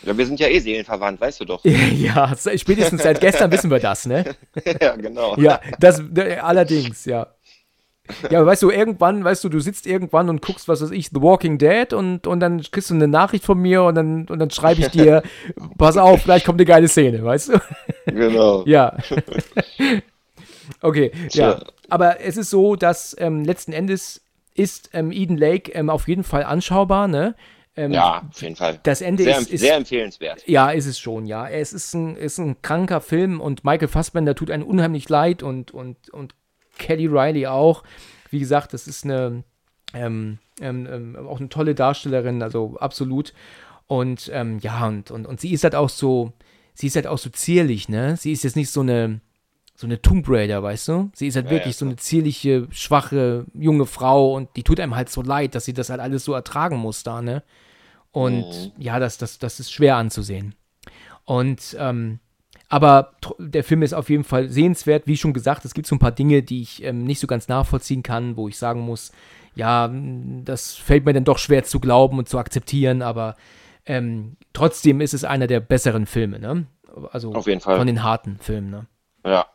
ja, wir sind ja eh seelenverwandt, weißt du doch. ja, spätestens seit gestern wissen wir das, ne? ja, genau. Ja, das allerdings, ja. Ja, weißt du, irgendwann, weißt du, du sitzt irgendwann und guckst, was weiß ich, The Walking Dead und, und dann kriegst du eine Nachricht von mir und dann, und dann schreibe ich dir, pass auf, gleich kommt eine geile Szene, weißt du? Genau. ja. okay, ja. Aber es ist so, dass ähm, letzten Endes ist ähm, Eden Lake ähm, auf jeden Fall anschaubar, ne? Ähm, ja, auf jeden Fall. Das Ende sehr, ist, ist, sehr empfehlenswert. Ja, ist es schon, ja. Es ist ein, ist ein kranker Film und Michael Fassbender tut einem unheimlich leid und, und, und Kelly Riley auch. Wie gesagt, das ist eine ähm, ähm, ähm auch eine tolle Darstellerin, also absolut. Und ähm, ja, und, und, und sie ist halt auch so, sie ist halt auch so zierlich, ne? Sie ist jetzt nicht so eine, so eine Tomb Raider, weißt du? Sie ist halt ja, wirklich ja, so eine zierliche, schwache, junge Frau und die tut einem halt so leid, dass sie das halt alles so ertragen muss da, ne? Und mhm. ja, das, das, das ist schwer anzusehen. Und, ähm, aber der Film ist auf jeden Fall sehenswert. Wie schon gesagt, es gibt so ein paar Dinge, die ich ähm, nicht so ganz nachvollziehen kann, wo ich sagen muss, ja, das fällt mir dann doch schwer zu glauben und zu akzeptieren, aber ähm, trotzdem ist es einer der besseren Filme, ne? Also auf jeden Fall. von den harten Filmen, ne? Ja.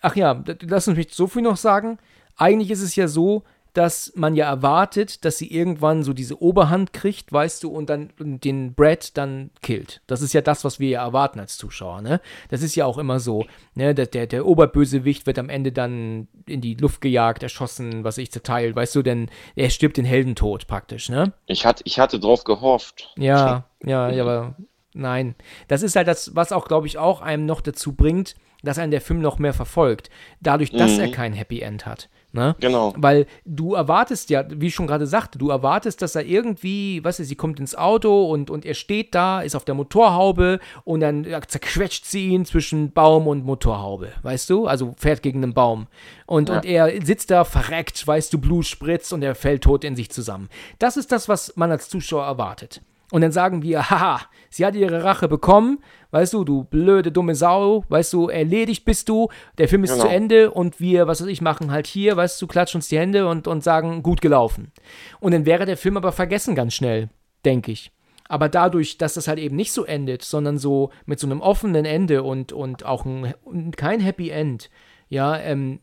Ach ja, lass uns mich so viel noch sagen. Eigentlich ist es ja so, dass man ja erwartet, dass sie irgendwann so diese Oberhand kriegt, weißt du, und dann den Brad dann killt. Das ist ja das, was wir ja erwarten als Zuschauer, ne? Das ist ja auch immer so, ne? Der, der, der Oberbösewicht wird am Ende dann in die Luft gejagt, erschossen, was ich zerteilt, weißt du, denn er stirbt den Heldentod praktisch, ne? Ich hatte, ich hatte drauf gehofft. Ja, ja, ja, aber nein. Das ist halt das, was auch, glaube ich, auch einem noch dazu bringt, dass einen der Film noch mehr verfolgt. Dadurch, dass mhm. er kein Happy End hat. Ne? Genau. Weil du erwartest ja, wie ich schon gerade sagte, du erwartest, dass er irgendwie, was ist, sie kommt ins Auto und, und er steht da, ist auf der Motorhaube und dann zerquetscht sie ihn zwischen Baum und Motorhaube, weißt du? Also fährt gegen einen Baum. Und, ja. und er sitzt da verreckt, weißt du, Blut spritzt und er fällt tot in sich zusammen. Das ist das, was man als Zuschauer erwartet. Und dann sagen wir, haha, sie hat ihre Rache bekommen, weißt du, du blöde, dumme Sau, weißt du, erledigt bist du, der Film ist genau. zu Ende und wir, was weiß ich, machen halt hier, weißt du, klatschen uns die Hände und, und sagen, gut gelaufen. Und dann wäre der Film aber vergessen ganz schnell, denke ich. Aber dadurch, dass das halt eben nicht so endet, sondern so mit so einem offenen Ende und, und auch ein, kein Happy End, ja, ähm,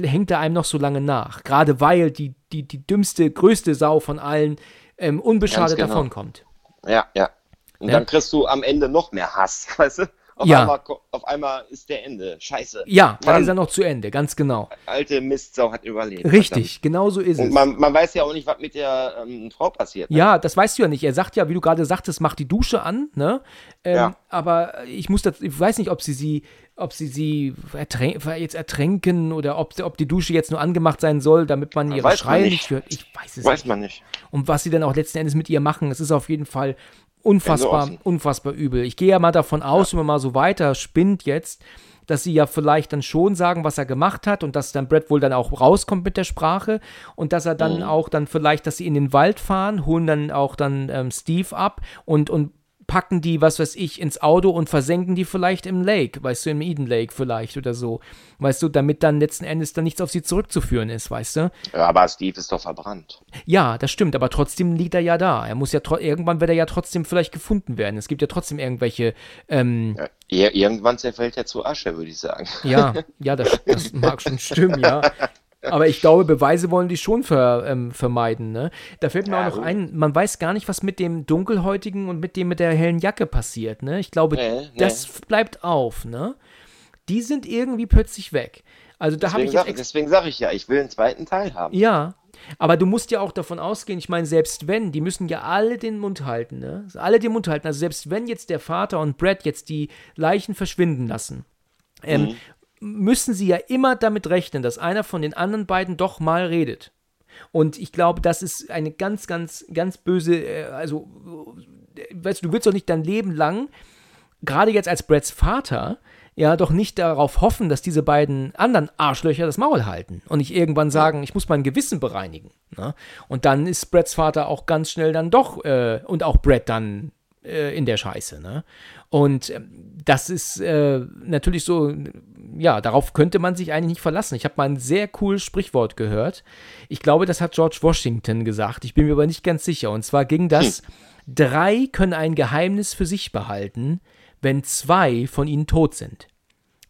hängt er einem noch so lange nach. Gerade weil die, die, die dümmste, größte Sau von allen ähm, unbeschadet genau. davonkommt. Ja, ja. Und ja? dann kriegst du am Ende noch mehr Hass, weißt du? Auf, ja. einmal, auf einmal ist der Ende. Scheiße. Ja, dann ist er noch zu Ende, ganz genau. Alte Mistsau hat überlebt. Richtig, genau so ist Und es. Man, man weiß ja auch nicht, was mit der ähm, Frau passiert. Ne? Ja, das weißt du ja nicht. Er sagt ja, wie du gerade sagtest, mach die Dusche an, ne? Ähm, ja. Aber ich muss das, ich weiß nicht, ob sie sie, ob sie sie ertränk, jetzt ertränken oder ob, ob die Dusche jetzt nur angemacht sein soll, damit man ihre weiß Schreie nicht hört. Ich weiß es weiß nicht. man nicht. Und was sie dann auch letzten Endes mit ihr machen, es ist auf jeden Fall unfassbar, unfassbar übel. Ich gehe ja mal davon aus, ja. wenn man mal so weiter spinnt jetzt, dass sie ja vielleicht dann schon sagen, was er gemacht hat und dass dann Brad wohl dann auch rauskommt mit der Sprache und dass er dann mhm. auch dann vielleicht, dass sie in den Wald fahren, holen dann auch dann ähm, Steve ab und, und packen die, was weiß ich, ins Auto und versenken die vielleicht im Lake, weißt du, im Eden Lake vielleicht oder so. Weißt du, damit dann letzten Endes dann nichts auf sie zurückzuführen ist, weißt du? Ja, aber Steve ist doch verbrannt. Ja, das stimmt, aber trotzdem liegt er ja da. Er muss ja irgendwann wird er ja trotzdem vielleicht gefunden werden. Es gibt ja trotzdem irgendwelche. Ähm, ja, irgendwann zerfällt er zu Asche, würde ich sagen. Ja, ja, das, das mag schon stimmen, ja. Aber ich glaube, Beweise wollen die schon ver, ähm, vermeiden. Ne? Da fällt mir ja, auch noch ein, man weiß gar nicht, was mit dem Dunkelhäutigen und mit dem mit der hellen Jacke passiert. Ne? Ich glaube, nee, das nee. bleibt auf. Ne? Die sind irgendwie plötzlich weg. Also da habe ich sag, deswegen sage ich ja, ich will einen zweiten Teil haben. Ja, aber du musst ja auch davon ausgehen, ich meine, selbst wenn, die müssen ja alle den Mund halten, ne? Alle den Mund halten. Also selbst wenn jetzt der Vater und Brad jetzt die Leichen verschwinden lassen, ähm, mhm müssen sie ja immer damit rechnen, dass einer von den anderen beiden doch mal redet. Und ich glaube, das ist eine ganz, ganz, ganz böse, äh, also, weißt du, du willst doch nicht dein Leben lang, gerade jetzt als Brads Vater, ja, doch nicht darauf hoffen, dass diese beiden anderen Arschlöcher das Maul halten und nicht irgendwann sagen, ich muss mein Gewissen bereinigen. Ne? Und dann ist Brads Vater auch ganz schnell dann doch äh, und auch Brad dann äh, in der Scheiße. Ne? Und äh, das ist äh, natürlich so, ja, darauf könnte man sich eigentlich nicht verlassen. Ich habe mal ein sehr cooles Sprichwort gehört. Ich glaube, das hat George Washington gesagt. Ich bin mir aber nicht ganz sicher. Und zwar ging das, hm. drei können ein Geheimnis für sich behalten, wenn zwei von ihnen tot sind.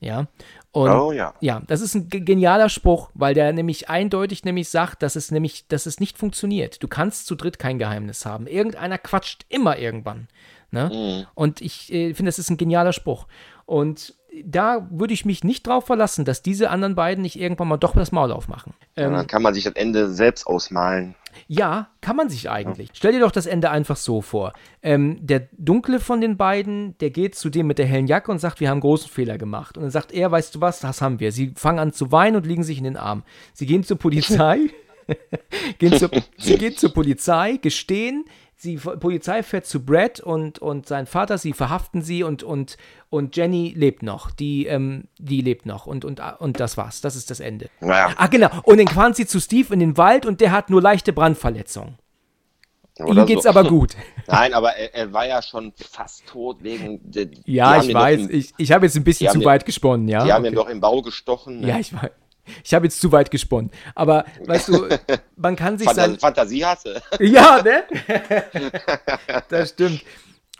Ja. Und oh ja. Ja, das ist ein genialer Spruch, weil der nämlich eindeutig nämlich sagt, dass es nämlich, dass es nicht funktioniert. Du kannst zu dritt kein Geheimnis haben. Irgendeiner quatscht immer irgendwann. Ne? Mhm. Und ich äh, finde, das ist ein genialer Spruch. Und da würde ich mich nicht drauf verlassen, dass diese anderen beiden nicht irgendwann mal doch das Maul aufmachen. Ähm, dann kann man sich das Ende selbst ausmalen. Ja, kann man sich eigentlich. Stell dir doch das Ende einfach so vor. Ähm, der Dunkle von den beiden, der geht zu dem mit der hellen Jacke und sagt, wir haben großen Fehler gemacht. Und dann sagt er, weißt du was, das haben wir. Sie fangen an zu weinen und liegen sich in den Arm. Sie gehen zur Polizei. gehen zur, sie gehen zur Polizei, gestehen, die Polizei fährt zu Brad und, und sein Vater, sie verhaften sie und, und, und Jenny lebt noch. Die, ähm, die lebt noch und, und, und das war's. Das ist das Ende. Naja. Ah, genau. Und dann fahren sie zu Steve in den Wald und der hat nur leichte Brandverletzungen. Oder Ihm geht's so. aber gut. Nein, aber er, er, war ja schon fast tot wegen. Ja, ich weiß. Im, ich ich habe jetzt ein bisschen zu weit gesponnen, ja. Die haben okay. ihn doch im Bau gestochen. Ne? Ja, ich weiß. Ich habe jetzt zu weit gesponnen. Aber weißt du, man kann sich sein. Fantasie hasse. Ja, ne? das stimmt.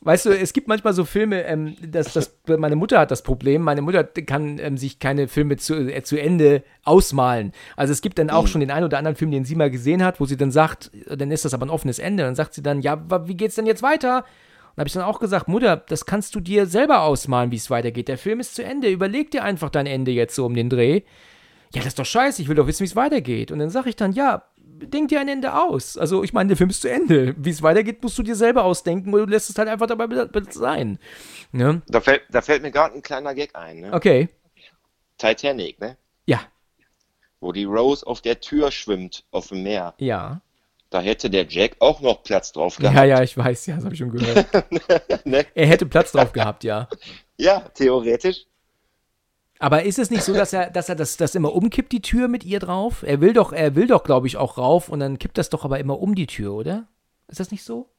Weißt du, es gibt manchmal so Filme, ähm, dass das, meine Mutter hat das Problem, meine Mutter kann ähm, sich keine Filme zu, äh, zu Ende ausmalen. Also es gibt dann auch mhm. schon den einen oder anderen Film, den sie mal gesehen hat, wo sie dann sagt, dann ist das aber ein offenes Ende. Dann sagt sie dann, ja, wie geht's denn jetzt weiter? Und habe ich dann auch gesagt, Mutter, das kannst du dir selber ausmalen, wie es weitergeht. Der Film ist zu Ende. Überleg dir einfach dein Ende jetzt so um den Dreh ja, das ist doch scheiße, ich will doch wissen, wie es weitergeht. Und dann sage ich dann, ja, denk dir ein Ende aus. Also, ich meine, der Film ist zu Ende. Wie es weitergeht, musst du dir selber ausdenken, oder du lässt es halt einfach dabei sein. Ne? Da, fällt, da fällt mir gerade ein kleiner Gag ein. Ne? Okay. Titanic, ne? Ja. Wo die Rose auf der Tür schwimmt, auf dem Meer. Ja. Da hätte der Jack auch noch Platz drauf gehabt. Ja, ja, ich weiß, ja, das habe ich schon gehört. ne? Er hätte Platz drauf gehabt, ja. Ja, theoretisch. Aber ist es nicht so, dass er, dass er das, das immer umkippt, die Tür mit ihr drauf? Er will doch, er will doch, glaube ich, auch rauf und dann kippt das doch aber immer um die Tür, oder? Ist das nicht so?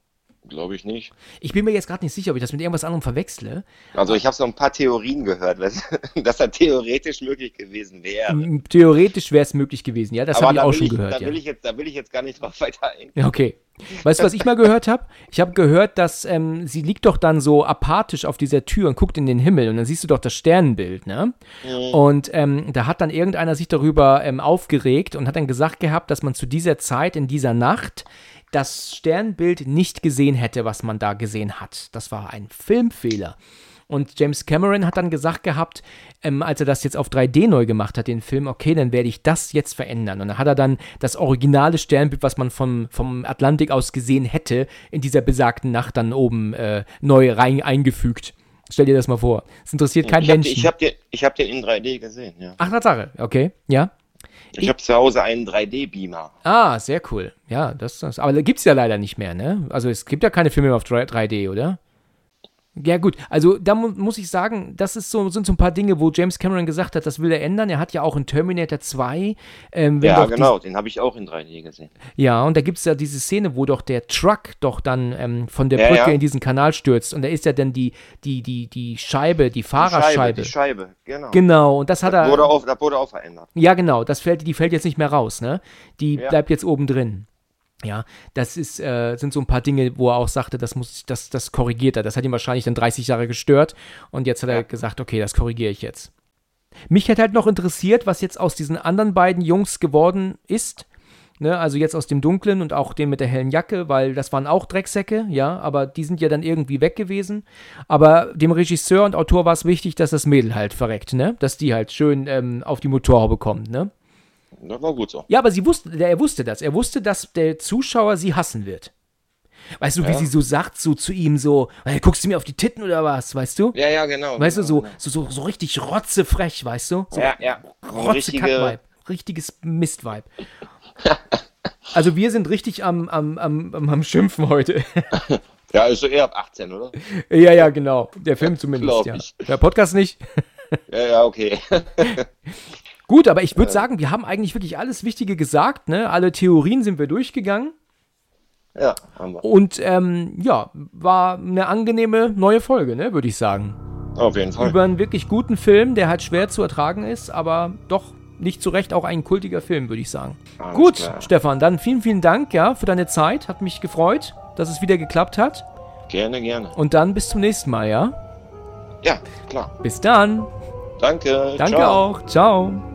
Glaube ich nicht. Ich bin mir jetzt gerade nicht sicher, ob ich das mit irgendwas anderem verwechsle. Also ich habe so ein paar Theorien gehört, dass das theoretisch möglich gewesen wäre. Theoretisch wäre es möglich gewesen, ja, das habe ich auch schon ich, gehört. Da, ja. will ich jetzt, da will ich jetzt gar nicht drauf weiter eingehen. Okay. Weißt du, was ich mal gehört habe? Ich habe gehört, dass ähm, sie liegt doch dann so apathisch auf dieser Tür und guckt in den Himmel und dann siehst du doch das Sternenbild, ne? Mhm. Und ähm, da hat dann irgendeiner sich darüber ähm, aufgeregt und hat dann gesagt gehabt, dass man zu dieser Zeit, in dieser Nacht, das Sternbild nicht gesehen hätte, was man da gesehen hat. Das war ein Filmfehler. Und James Cameron hat dann gesagt gehabt, ähm, als er das jetzt auf 3D neu gemacht hat, den Film, okay, dann werde ich das jetzt verändern. Und dann hat er dann das originale Sternbild, was man vom, vom Atlantik aus gesehen hätte, in dieser besagten Nacht dann oben äh, neu rein eingefügt. Stell dir das mal vor. Es interessiert keinen Menschen. ich habe den, hab den in 3D gesehen, ja. Ach, Tatsache, okay, ja. Ich habe zu Hause einen 3D-Beamer. Ah, sehr cool. Ja, das, das aber gibt es ja leider nicht mehr, ne? Also es gibt ja keine Filme mehr auf 3D, oder? Ja, gut, also da mu muss ich sagen, das ist so, sind so ein paar Dinge, wo James Cameron gesagt hat, das will er ändern. Er hat ja auch in Terminator 2. Ähm, ja, genau, den habe ich auch in 3D gesehen. Ja, und da gibt es ja diese Szene, wo doch der Truck doch dann ähm, von der Brücke ja, ja. in diesen Kanal stürzt. Und da ist ja dann die, die, die, die Scheibe, die Fahrerscheibe. Die Scheibe, die Scheibe genau. Genau, und das hat das er. Wurde auf, das wurde auch verändert. Ja, genau, das fällt, die fällt jetzt nicht mehr raus, ne? Die ja. bleibt jetzt oben drin. Ja, das ist, äh, sind so ein paar Dinge, wo er auch sagte, das muss, das, das korrigiert er. Das hat ihn wahrscheinlich dann 30 Jahre gestört und jetzt hat er gesagt, okay, das korrigiere ich jetzt. Mich hätte halt noch interessiert, was jetzt aus diesen anderen beiden Jungs geworden ist. Ne, also jetzt aus dem Dunklen und auch dem mit der hellen Jacke, weil das waren auch Drecksäcke, ja, aber die sind ja dann irgendwie weg gewesen. Aber dem Regisseur und Autor war es wichtig, dass das Mädel halt verreckt, ne? Dass die halt schön ähm, auf die Motorhaube kommt, ne? Das war gut so. Ja, aber sie wusste, er wusste das. Er wusste, dass der Zuschauer sie hassen wird. Weißt du, ja. wie sie so sagt, so zu ihm, so, hey, guckst du mir auf die Titten oder was, weißt du? Ja, ja, genau. Weißt genau, du, so, genau. so, so, so richtig rotzefrech, weißt du? So ja, ja. Rotze Kackweib. Richtiges Mistweib. also wir sind richtig am, am, am, am Schimpfen heute. ja, ist so eher ab 18, oder? Ja, ja, genau. Der Film zumindest, ja. Der Podcast nicht. ja, ja, okay. Gut, aber ich würde sagen, wir haben eigentlich wirklich alles Wichtige gesagt. Ne? Alle Theorien sind wir durchgegangen. Ja, haben wir. Und ähm, ja, war eine angenehme neue Folge, ne, würde ich sagen. Auf jeden Fall. Über einen wirklich guten Film, der halt schwer zu ertragen ist, aber doch nicht zu Recht auch ein kultiger Film, würde ich sagen. Alles Gut, klar. Stefan, dann vielen, vielen Dank ja, für deine Zeit. Hat mich gefreut, dass es wieder geklappt hat. Gerne, gerne. Und dann bis zum nächsten Mal, ja? Ja, klar. Bis dann. Danke. Danke ciao. auch. Ciao.